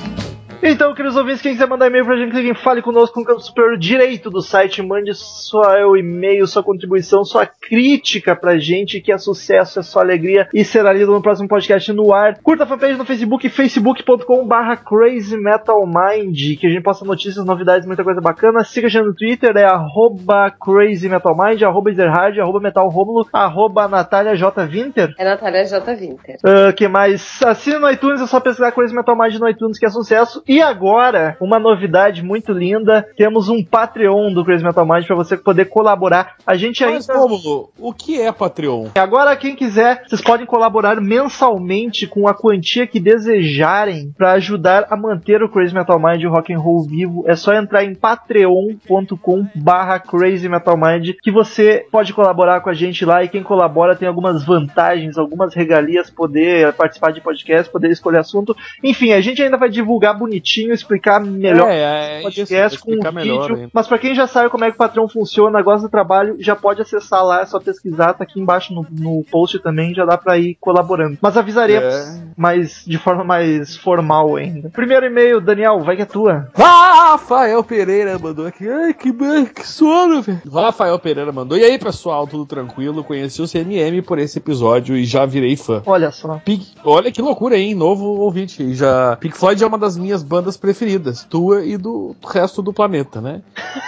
Então, queridos ouvintes, quem quiser mandar e-mail pra gente, clique em Fale Conosco no canto superior direito do site. Mande seu e-mail, sua contribuição, sua crítica pra gente, que é sucesso, é só alegria e será lido no próximo podcast no ar. Curta a fanpage no Facebook, facebook.com barra Crazy Metal Mind, que a gente posta notícias, novidades, muita coisa bacana. Siga a gente no Twitter, é arroba Crazy Metal Mind, arroba Ezerhard, arroba Metal Romulo, arroba Natália J. Winter. É Natália J. Winter. Ah, que mais? Assine no iTunes, é só pesquisar Crazy Metal Mind no iTunes que é sucesso. E agora, uma novidade muito linda, temos um Patreon do Crazy Metal Mind para você poder colaborar. A gente Mas, ainda Romulo, o que é Patreon? Agora, quem quiser, vocês podem colaborar mensalmente com a quantia que desejarem para ajudar a manter o Crazy Metal Mind e o Rock and Roll vivo. É só entrar em patreon.com barra Crazy Metal Mind que você pode colaborar com a gente lá e quem colabora tem algumas vantagens, algumas regalias, poder participar de podcast, poder escolher assunto. Enfim, a gente ainda vai divulgar bonitinho, explicar melhor é, é podcast isso, com explicar um melhor vídeo. Mas pra quem já sabe como é que o Patreon funciona, gosta do trabalho, já pode acessar lá, é só pesquisar, tá aqui embaixo no, no post também, já dá pra ir colaborando. Mas avisaremos É. mais, de forma mais formal ainda. Primeiro e-mail, Daniel, vai que é tua. Rafael Pereira mandou aqui. Ai, que, que sono, velho. Rafael Pereira mandou. E aí, pessoal, tudo tranquilo? Conheci o CMM por esse episódio e já virei fã. Olha só. Pink, olha que loucura, hein? Novo ouvinte. Já, Pink Floyd é uma das minhas bandas preferidas, tua e do resto do planeta, né?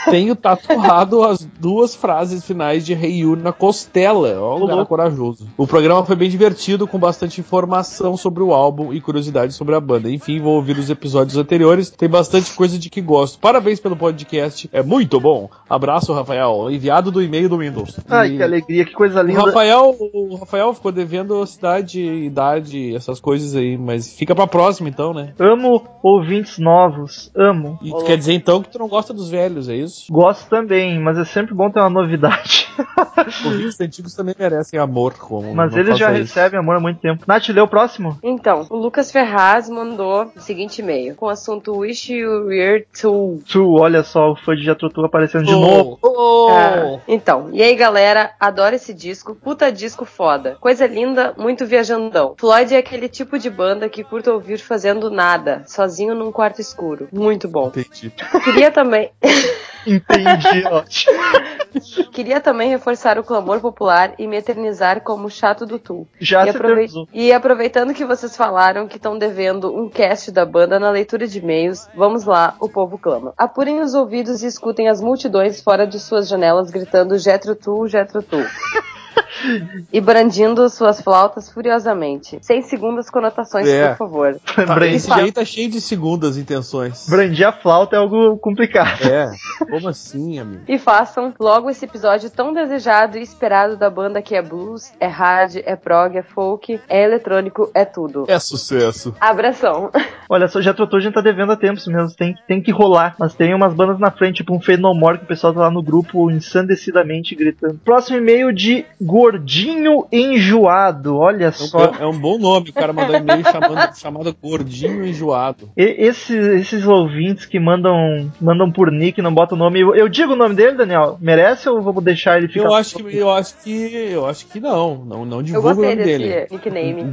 Tenho tatuado as duas frases finais de Hey You na costela. Ó, um cara corajoso. O programa foi bem divertido, com bastante informação sobre o álbum e curiosidades sobre a banda. Enfim, vou ouvir os episódios anteriores. Tem bastante coisa de que gosto. Parabéns pelo podcast, é muito bom. Abraço, Rafael, enviado do e-mail do Windows. Ai, E- que alegria, que coisa o linda. Rafael, o Rafael ficou devendo cidade, idade, essas coisas aí, mas fica pra próxima então, né? Amo ouvintes novos, amo. E tu quer dizer então que tu não gosta dos velhos, é isso? Gosto também, mas é sempre bom ter uma novidade. Ouvintes antigos também merecem amor, como mas eles já isso. recebem amor há muito tempo. Nath, lê o próximo? Então, o Lucas Ferraz mandou o seguinte e-mail com o assunto Wish You Were To. Tu, olha só, o fã de Jatrutu aparecendo de Oh, novo. oh. Ah, então, e aí galera, adoro esse disco, puta disco foda. Coisa linda, muito viajandão. Floyd é aquele tipo de banda que curta ouvir fazendo nada, sozinho num quarto escuro. Muito bom. Entendi. Queria também, Entendi, ótimo. queria também reforçar o clamor popular e me eternizar como chato do Tu. Já e, se aprove- e aproveitando que vocês falaram que estão devendo um cast da banda na leitura de e-mails, vamos lá, o povo clama. Apurem os ouvidos e escutem as multidões fora de suas janelas gritando Jetro Tu, Jetro Tu. e brandindo suas flautas furiosamente. Sem segundas conotações, É. por favor. Brandi- Esse aí tá cheio de segundas intenções. Brandir a flauta é algo complicado. É, como assim, amigo? E façam logo esse episódio tão desejado e esperado da banda que é blues, é hard, é prog, é folk, é eletrônico, é tudo. É sucesso. Abração. Olha só, já trotou, a gente tá devendo a tempos mesmo. Tem, tem que rolar. Mas tem umas bandas na frente, tipo um Fenomore, que o pessoal tá lá no grupo ensandecidamente gritando. Próximo e-mail de Gordinho Enjoado. Olha É um, só. é um bom nome, o cara mandou e-mail chamando, chamado Gordinho Enjoado. E- Esses, esses ouvintes que mandam mandam por nick, não botam o nome. Eu, eu digo o nome dele, Daniel? Merece ou vou deixar ele ficar? Eu acho que eu acho que eu acho que não, não, não divulga o nome desse dele.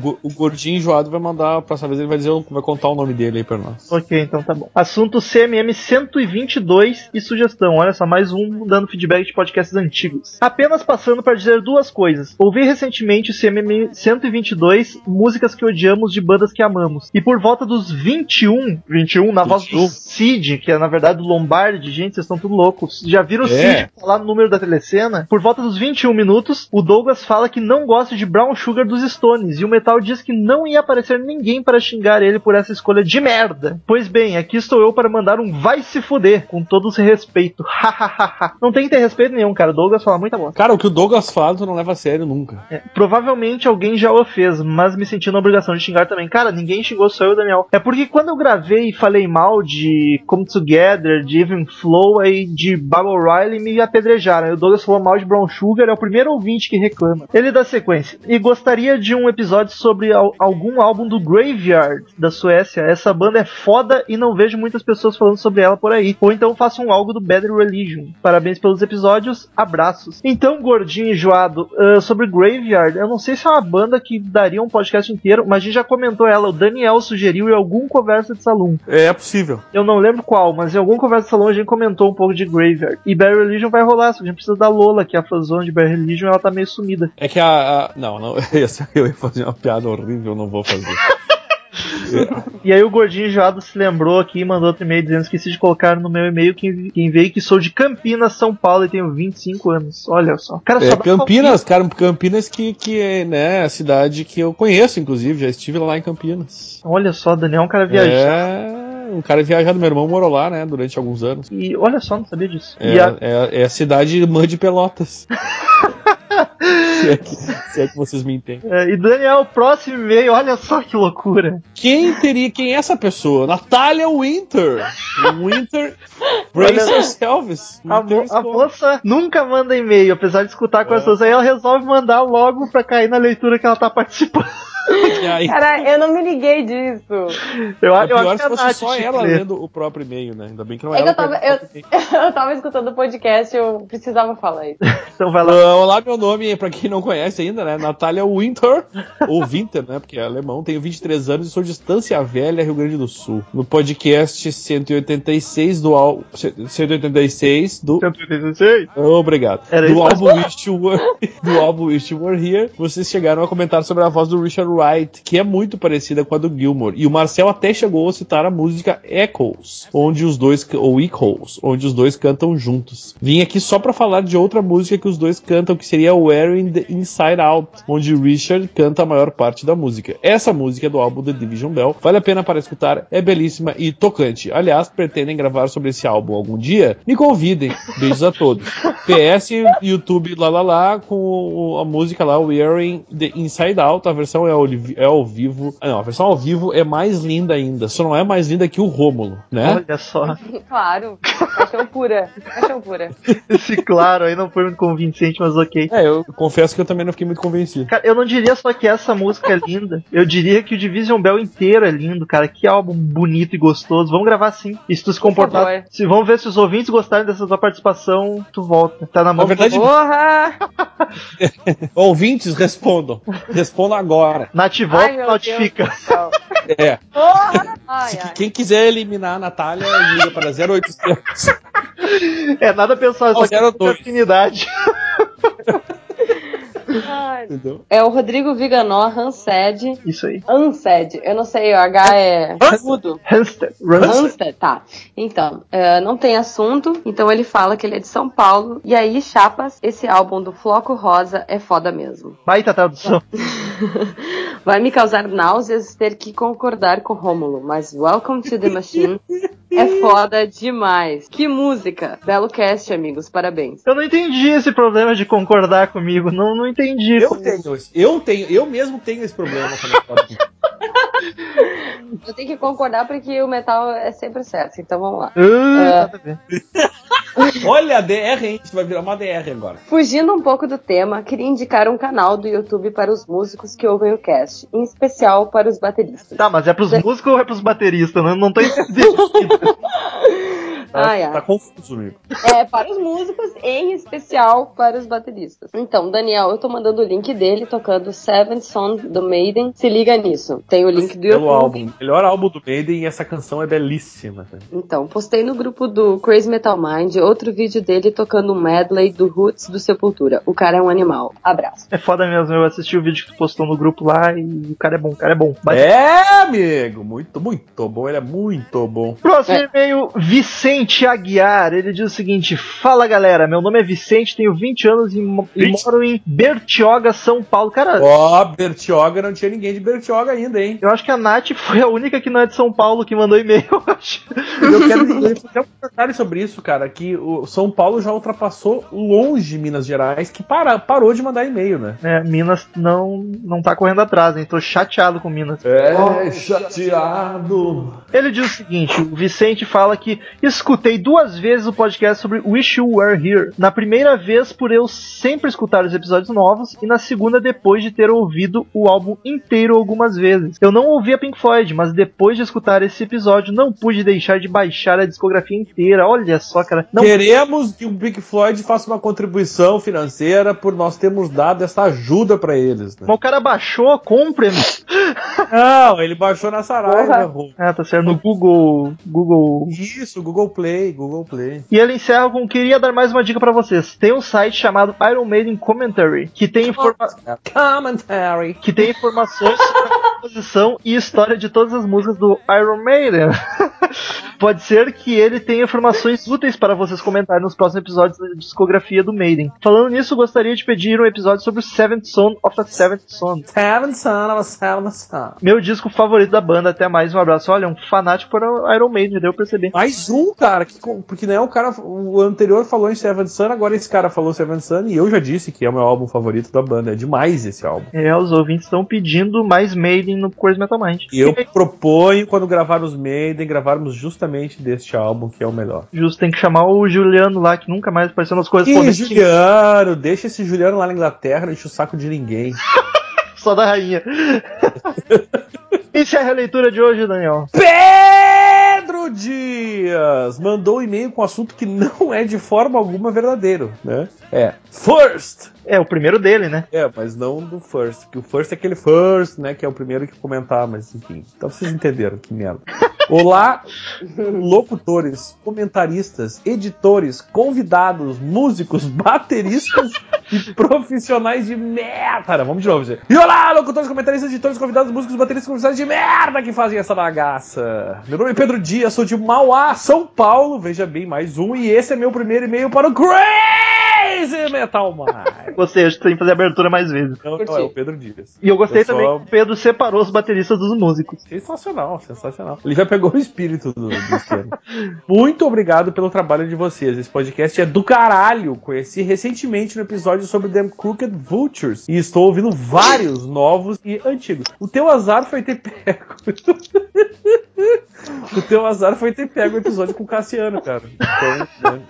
O, o gordinho enjoado vai mandar, a próxima vez ele vai dizer, vai contar o nome dele aí pra nós. Ok, então tá bom. Assunto CMM 122 e sugestão. Olha só, mais um dando feedback de podcasts antigos. Apenas passando para dizer duas coisas. Ouvi recentemente o CMM 122, músicas que odiamos de bandas que amamos. E por volta dos 21, 21 na voz do 21. Cid, que é na verdade do Lombardi, gente, vocês estão tudo loucos. Já viram o É. Cid falar no número da telecena? Por volta dos 21 minutos, o Douglas fala que não gosta de Brown Sugar dos Stones e o Metal diz que não ia aparecer ninguém para xingar ele por essa escolha de merda. Pois bem, aqui estou eu para mandar um vai se fuder, com todo esse respeito. Hahaha. não tem que ter respeito nenhum, cara. O Douglas fala muita bosta. Cara, o que o Douglas fala, tu não leva a sério nunca. É, provavelmente alguém já o fez, mas me senti na obrigação de xingar também. Cara, ninguém xingou, só eu e Daniel. É porque quando eu gravei e falei mal de Come Together, de Even Flow aí de Bob O'Reilly, me apedrejaram. E o Douglas falou mal de Brown Sugar, é o primeiro ouvinte que reclama. Ele dá sequência. E gostaria de um episódio sobre al- algum álbum do Graveyard, da Suécia. Essa banda é foda e não vejo muitas pessoas falando sobre ela por aí. Ou então façam algo do Bad Religion. Parabéns pelos episódios, abraços. Então, gordinho enjoado, ah, sobre Graveyard, eu não sei se é uma banda que daria um podcast inteiro, mas a gente já comentou ela. O Daniel sugeriu em algum conversa de salão. É, possível. Eu não lembro qual, mas em algum conversa de salão a gente comentou um pouco de Graveyard. E Bad Religion vai rolar, só que a gente precisa da Lola, que é a fãzona de Bad Religion, ela tá meio sumida. É que a. a- não, não, eu ia fazer uma piada horrível, eu não vou fazer. E aí o gordinho enjoado se lembrou aqui e mandou outro e-mail dizendo esqueci de colocar no meu e-mail quem, quem veio que sou de Campinas, São Paulo e tenho 25 anos. Olha só. Cara, só É, dá Campinas, cara, Campinas que, que é né, a cidade que eu conheço, inclusive, já estive lá em Campinas. Olha só, Daniel é um cara viajado. É, um cara viajado, meu irmão morou lá, né, durante alguns anos. E olha só, não sabia disso. É, a- é, é a cidade irmã de Pelotas. se, é que, se é que vocês me entendem. é, e Daniel, próximo e-mail, olha só que loucura. Quem teria, quem é essa pessoa? Natália Winter. Winter, brace yourselves. A, Winter a moça nunca manda e-mail, apesar de escutar com É. as pessoas aí, ela resolve mandar logo pra cair na leitura que ela tá participando. Aí, Cara, eu não me liguei disso. Eu, é acho- eu pior acho que se fosse só ela ler. lendo o próprio e-mail, né? Ainda bem que não É era que eu tava, eu, eu tava escutando o podcast e eu precisava falar isso. Então vai lá. Ah, olá, meu nome, pra quem não conhece ainda, né? Natália Winter, ou Winter, né? Porque é alemão. Tenho 23 anos e sou de Estância Velha, Rio Grande do Sul. No podcast 186 do álbum. 186 do. 186? Obrigado. Era do isso álbum Wish You Were, do álbum Wish You Were Here, vocês chegaram a comentar sobre a voz do Richard Wright, que é muito parecida com a do Gilmore. E o Marcel até chegou a citar a música Echoes, onde os dois ou Echoes, onde os dois cantam juntos. Vim aqui só pra falar de outra música que os dois cantam, que seria Wearing the Inside Out, onde Richard canta a maior parte da música. Essa música é do álbum The Division Bell, vale a pena para escutar, é belíssima e tocante. Aliás, pretendem gravar sobre esse álbum algum dia? Me convidem. Beijos a todos. PS, YouTube lá lá lá, com o- a música lá, Wearing the Inside Out, a versão é ao, é ao vivo. Ah, não, a versão ao vivo é mais linda ainda. Só não é mais linda que o Rômulo, né? Olha só. Claro. Paixão pura. Paixão pura. Esse claro aí não foi muito convincente, mas ok. É, eu confesso que eu também não fiquei muito convencido. Cara, eu não diria só que essa música é linda. Eu diria que o Division Bell inteiro é lindo, cara. Que álbum bonito e gostoso. Vamos gravar sim. E se tu se comportar. Se, vamos ver se os ouvintes gostarem dessa tua participação, tu volta. Tá na mão Na verdade, Porra! ouvintes, respondam. Respondam agora. Meu notifica. É. Porra! Ai, Se- ai. quem quiser eliminar a Natália, liga para 0800. É nada pessoal, é só 02. afinidade. ai. Entendeu? É o Rodrigo Viganó Hansed. Isso aí. Ansed. Eu não sei, o H é. Hamster. Run. Hamster, tá. Então, é, não tem assunto, então ele fala que ele é de São Paulo. E aí, chapas, esse álbum do Floco Rosa é foda mesmo. Baita tradução. Vai me causar náuseas ter que concordar com Rômulo, mas Welcome to the Machine é foda demais. Que música! Belo cast, amigos, parabéns. Eu não entendi esse problema de concordar comigo. Não, não entendi. Eu tenho, eu tenho, eu mesmo tenho esse problema eu falo com- Eu tenho que concordar porque o metal é sempre certo, então vamos lá. A ver. Olha a DR, hein? Isso vai virar uma DR agora. Fugindo um pouco do tema, queria indicar um canal do YouTube para os músicos que ouvem o cast, em especial para os bateristas. Tá, mas é pros músicos ou é pros bateristas? Né? Não tô entendendo. Tá, Ai, ai. tá confuso, amigo. É, para os músicos, em especial para os bateristas. Então, Daniel, eu tô mandando o link dele tocando Seventh Son do Maiden. Se liga nisso. Tem o link do Pelo YouTube. álbum. Melhor álbum do Maiden e essa canção é belíssima. cara. Então, postei no grupo do Crazy Metal Mind outro vídeo dele tocando um medley do Roots do Sepultura. O cara é um animal. Abraço. É foda mesmo. Eu assisti o vídeo que tu postou no grupo lá e o cara é bom, o cara é bom. Baita É, amigo. Muito, muito bom. Ele é muito bom. Próximo É. e-mail, Vicente Aguiar. Ele diz o seguinte: Fala galera, meu nome é Vicente, tenho 20 anos e, e moro em Bertioga, São Paulo. Cara, Ó, Bertioga, não tinha ninguém de Bertioga ainda, hein? eu acho que a Nath foi a única que não é de São Paulo que mandou e-mail. eu acho. Eu quero fazer um comentário sobre isso, cara, que o São Paulo já ultrapassou longe Minas Gerais, que para, parou de mandar e-mail, né? É, Minas não, não tá correndo atrás, hein? Tô chateado com Minas. É, chateado. Ele diz o seguinte: o Vicente fala que escutei duas vezes o podcast sobre Wish You Were Here. Na primeira vez, por eu sempre escutar os episódios novos, e na segunda, depois de ter ouvido o álbum inteiro algumas vezes. Eu não ouvi a Pink Floyd, mas depois de escutar esse episódio, não pude deixar de baixar a discografia inteira. Olha só, cara. Não Queremos que o Big Floyd faça uma contribuição financeira por nós termos dado essa ajuda pra eles, né? Mas o cara baixou, compre. Não, ele baixou na Saraiva. Rô. Ah, tá certo. No Google. Google. Isso, Google Play, Google Play. E ele encerra com: queria dar mais uma dica pra vocês. Tem um site chamado Iron Maiden Commentary, que tem, informa Commentary. que tem informações sobre a composição e história de todas as músicas do Iron Maiden. Pode ser que ele tenha informações úteis para vocês comentarem nos próximos episódios da discografia do Maiden. Falando nisso, gostaria de pedir um episódio sobre o Seventh Son of the Seventh Son. Seven son of a seven son. Meu disco favorito da banda. Até mais, um abraço. Olha, um fanático por Iron Maiden, deu pra perceber. Mais um, cara, que, porque não é o cara. O anterior falou em Seven Sun, agora esse cara falou Seven Sun e eu já disse que é o meu álbum favorito da banda. É demais esse álbum. É, os ouvintes estão pedindo mais Maiden no Coisa Metal Mind. E eu proponho, quando gravarmos Maiden, gravarmos justamente deste álbum, que é o melhor. Justo, tem que chamar o Juliano lá, que nunca mais apareceu nas coisas correspondentes. Juliano, deixa esse Juliano lá na Inglaterra, enche o saco de ninguém. Só da rainha. Encerra a leitura de hoje, Daniel. Pedro Dias mandou um e-mail com um assunto que não é de forma alguma verdadeiro, né? É First. É, o primeiro dele, né? É, mas não do First, porque o First é aquele First, né, que é o primeiro que comentar, mas enfim. Então vocês entenderam, que merda. Olá, locutores, comentaristas, editores, convidados, músicos, bateristas e profissionais de merda. Vamos de novo, gente. E olá, locutores, comentaristas, editores, convidados, músicos, bateristas e profissionais de merda que fazem essa bagaça. Meu nome é Pedro Dias, sou de Mauá, São Paulo. Veja bem, mais um. E esse é meu primeiro e-mail para o Crazy Metal Mind. Gostei, acho que tem que fazer abertura mais vezes. Não, não, é o Pedro Dias. E eu gostei Eu só- também que o Pedro separou os bateristas dos músicos. Sensacional, sensacional. Ele já pegou o espírito do, do esquema. Muito obrigado pelo trabalho de vocês. Esse podcast é do caralho. Conheci recentemente no episódio sobre The Crooked Vultures e estou ouvindo vários novos e antigos. O teu azar foi ter pego. o teu azar foi ter pego o episódio com o Cassiano, cara. Então, né,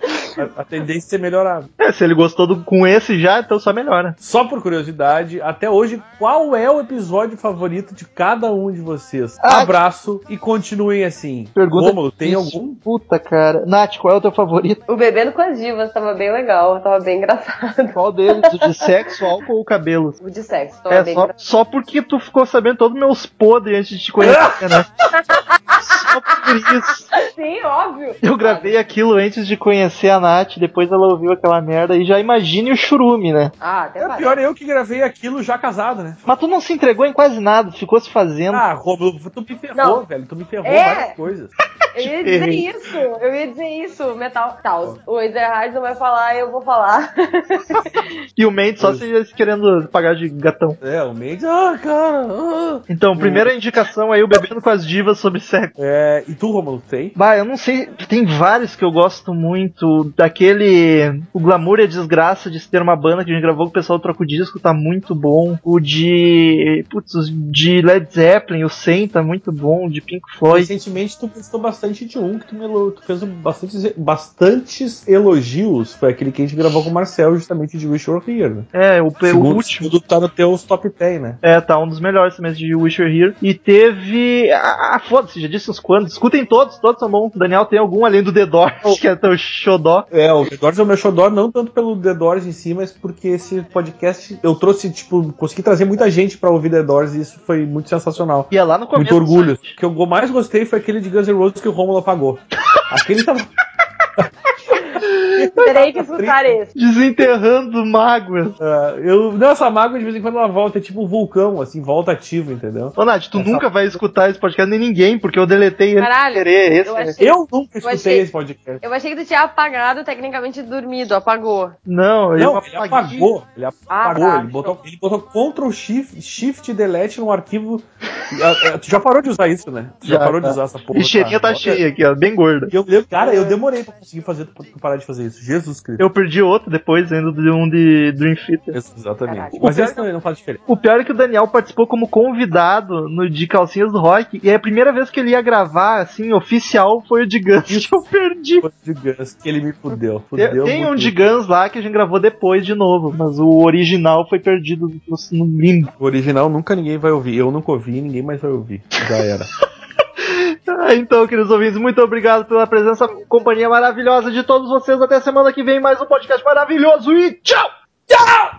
a, a tendência é melhorar. É, se ele gostou do, com esse já, então só melhora. Só por curiosidade, até hoje, qual é o episódio favorito de cada um de vocês? Ah, Abraço e continuem assim. Pergunta Rômulo, tem algum? Puta, cara. Nath, qual é o teu favorito? O Bebendo com as Divas tava bem legal, tava bem engraçado. Qual deles? O de sexo, álcool ou cabelo? O de sexo, tava É, bem só, engraçado. só porque tu ficou sabendo todos os meus podres antes de te conhecer, né? só por isso. Sim, óbvio. Eu gravei aquilo antes de conhecer a Nath, depois ela ouviu aquela merda e já imagine o churume, né? Ah, até É parece. pior eu que gravei aquilo já casado, né? Mas tu não se entregou em quase nada, ficou se fazendo. Ah, Romulo, tu me ferrou, Não. velho. Tu me ferrou É. várias coisas. Eu ia dizer Errei. isso, eu ia dizer isso, metal. Tá, o- o Ezerhard não vai falar, eu vou falar. E o Mendes só se querendo pagar de gatão. É, o Mendes, ah, cara. ah. Então, primeira indicação aí, o Bebendo com as Divas sobre sexo. É, e tu, Romulo, tem? Bah, eu não sei, tem vários que eu gosto muito. Daquele. O Glamour e a Desgraça de se ter uma banda que a gente gravou com o pessoal do Troco Disco, tá muito bom. O de. Putz, de Led Zeppelin, o 100 tá muito bom. O de Pink Floyd. Recentemente tu gostou bastante de um que tu, me tu fez bastantes, bastantes elogios. Foi aquele que a gente gravou com o Marcel, justamente de Wish You Were Here, né? É, o, o Segundo- último. segundo tá no teu top 10, né? É, tá um dos melhores mesmo de Wish You Were Here. E teve. Ah, foda-se, já disse uns quantos. Escutem todos, todos são bons. Daniel tem algum além do The Doors, que é teu xodó. É, o The Doors é o meu xodó, não tanto pelo The Doors em si, mas porque esse podcast eu trouxe, tipo, consegui trazer muita gente pra ouvir The Doors e isso foi muito sensacional. E é lá no começo. Muito orgulho. O que eu mais gostei foi aquele de Guns N' Roses que o Romulo apagou. Aquele tava. Terei que escutar esse. Desenterrando mágoas. Ah, eu, não, essa mágoa de vez em quando ela volta, é tipo um vulcão, assim, volta ativo, entendeu? Ô, Nath, tu Essa- nunca vai escutar esse podcast nem ninguém, porque eu deletei ele Caralho, querer. Esse, eu né? achei- Eu nunca escutei achei- esse podcast. Eu achei que tu tinha apagado, tecnicamente dormido, apagou. Não, eu Não, ele apagou. Ele apagou. tá. ele, botou, ele botou Ctrl Shift, Shift Delete num arquivo. Ah, ah, tu já parou de usar isso, né? Tu já, Já, parou de tá. usar essa porra. E cheirinha tá cheia aqui, ó, bem gorda. Eu, eu- cara, eu demorei pra conseguir fazer, pra de fazer isso. Jesus Cristo. Eu perdi outro depois, ainda de um de Dream Theater. Exatamente. Caralho. Mas O esse não, não faz diferença. O pior é que o Daniel participou como convidado no de Calcinhas do Rock, e a primeira vez que ele ia gravar, assim, oficial, foi o de Guns que eu perdi. Foi de Guns que ele me fudeu. Tem, fudeu tem um de Guns lá que a gente gravou depois de novo, mas o original foi perdido no, no limbo. O original nunca ninguém vai ouvir. Eu nunca ouvi, ninguém mais vai ouvir. Já era. Ah, então, queridos ouvintes, muito obrigado pela presença, companhia maravilhosa de todos vocês. Até semana que vem, mais um podcast maravilhoso e tchau! Tchau!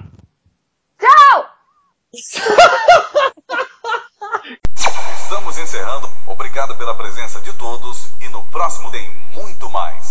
Tchau! Estamos encerrando. Obrigado pela presença de todos e no próximo tem muito mais.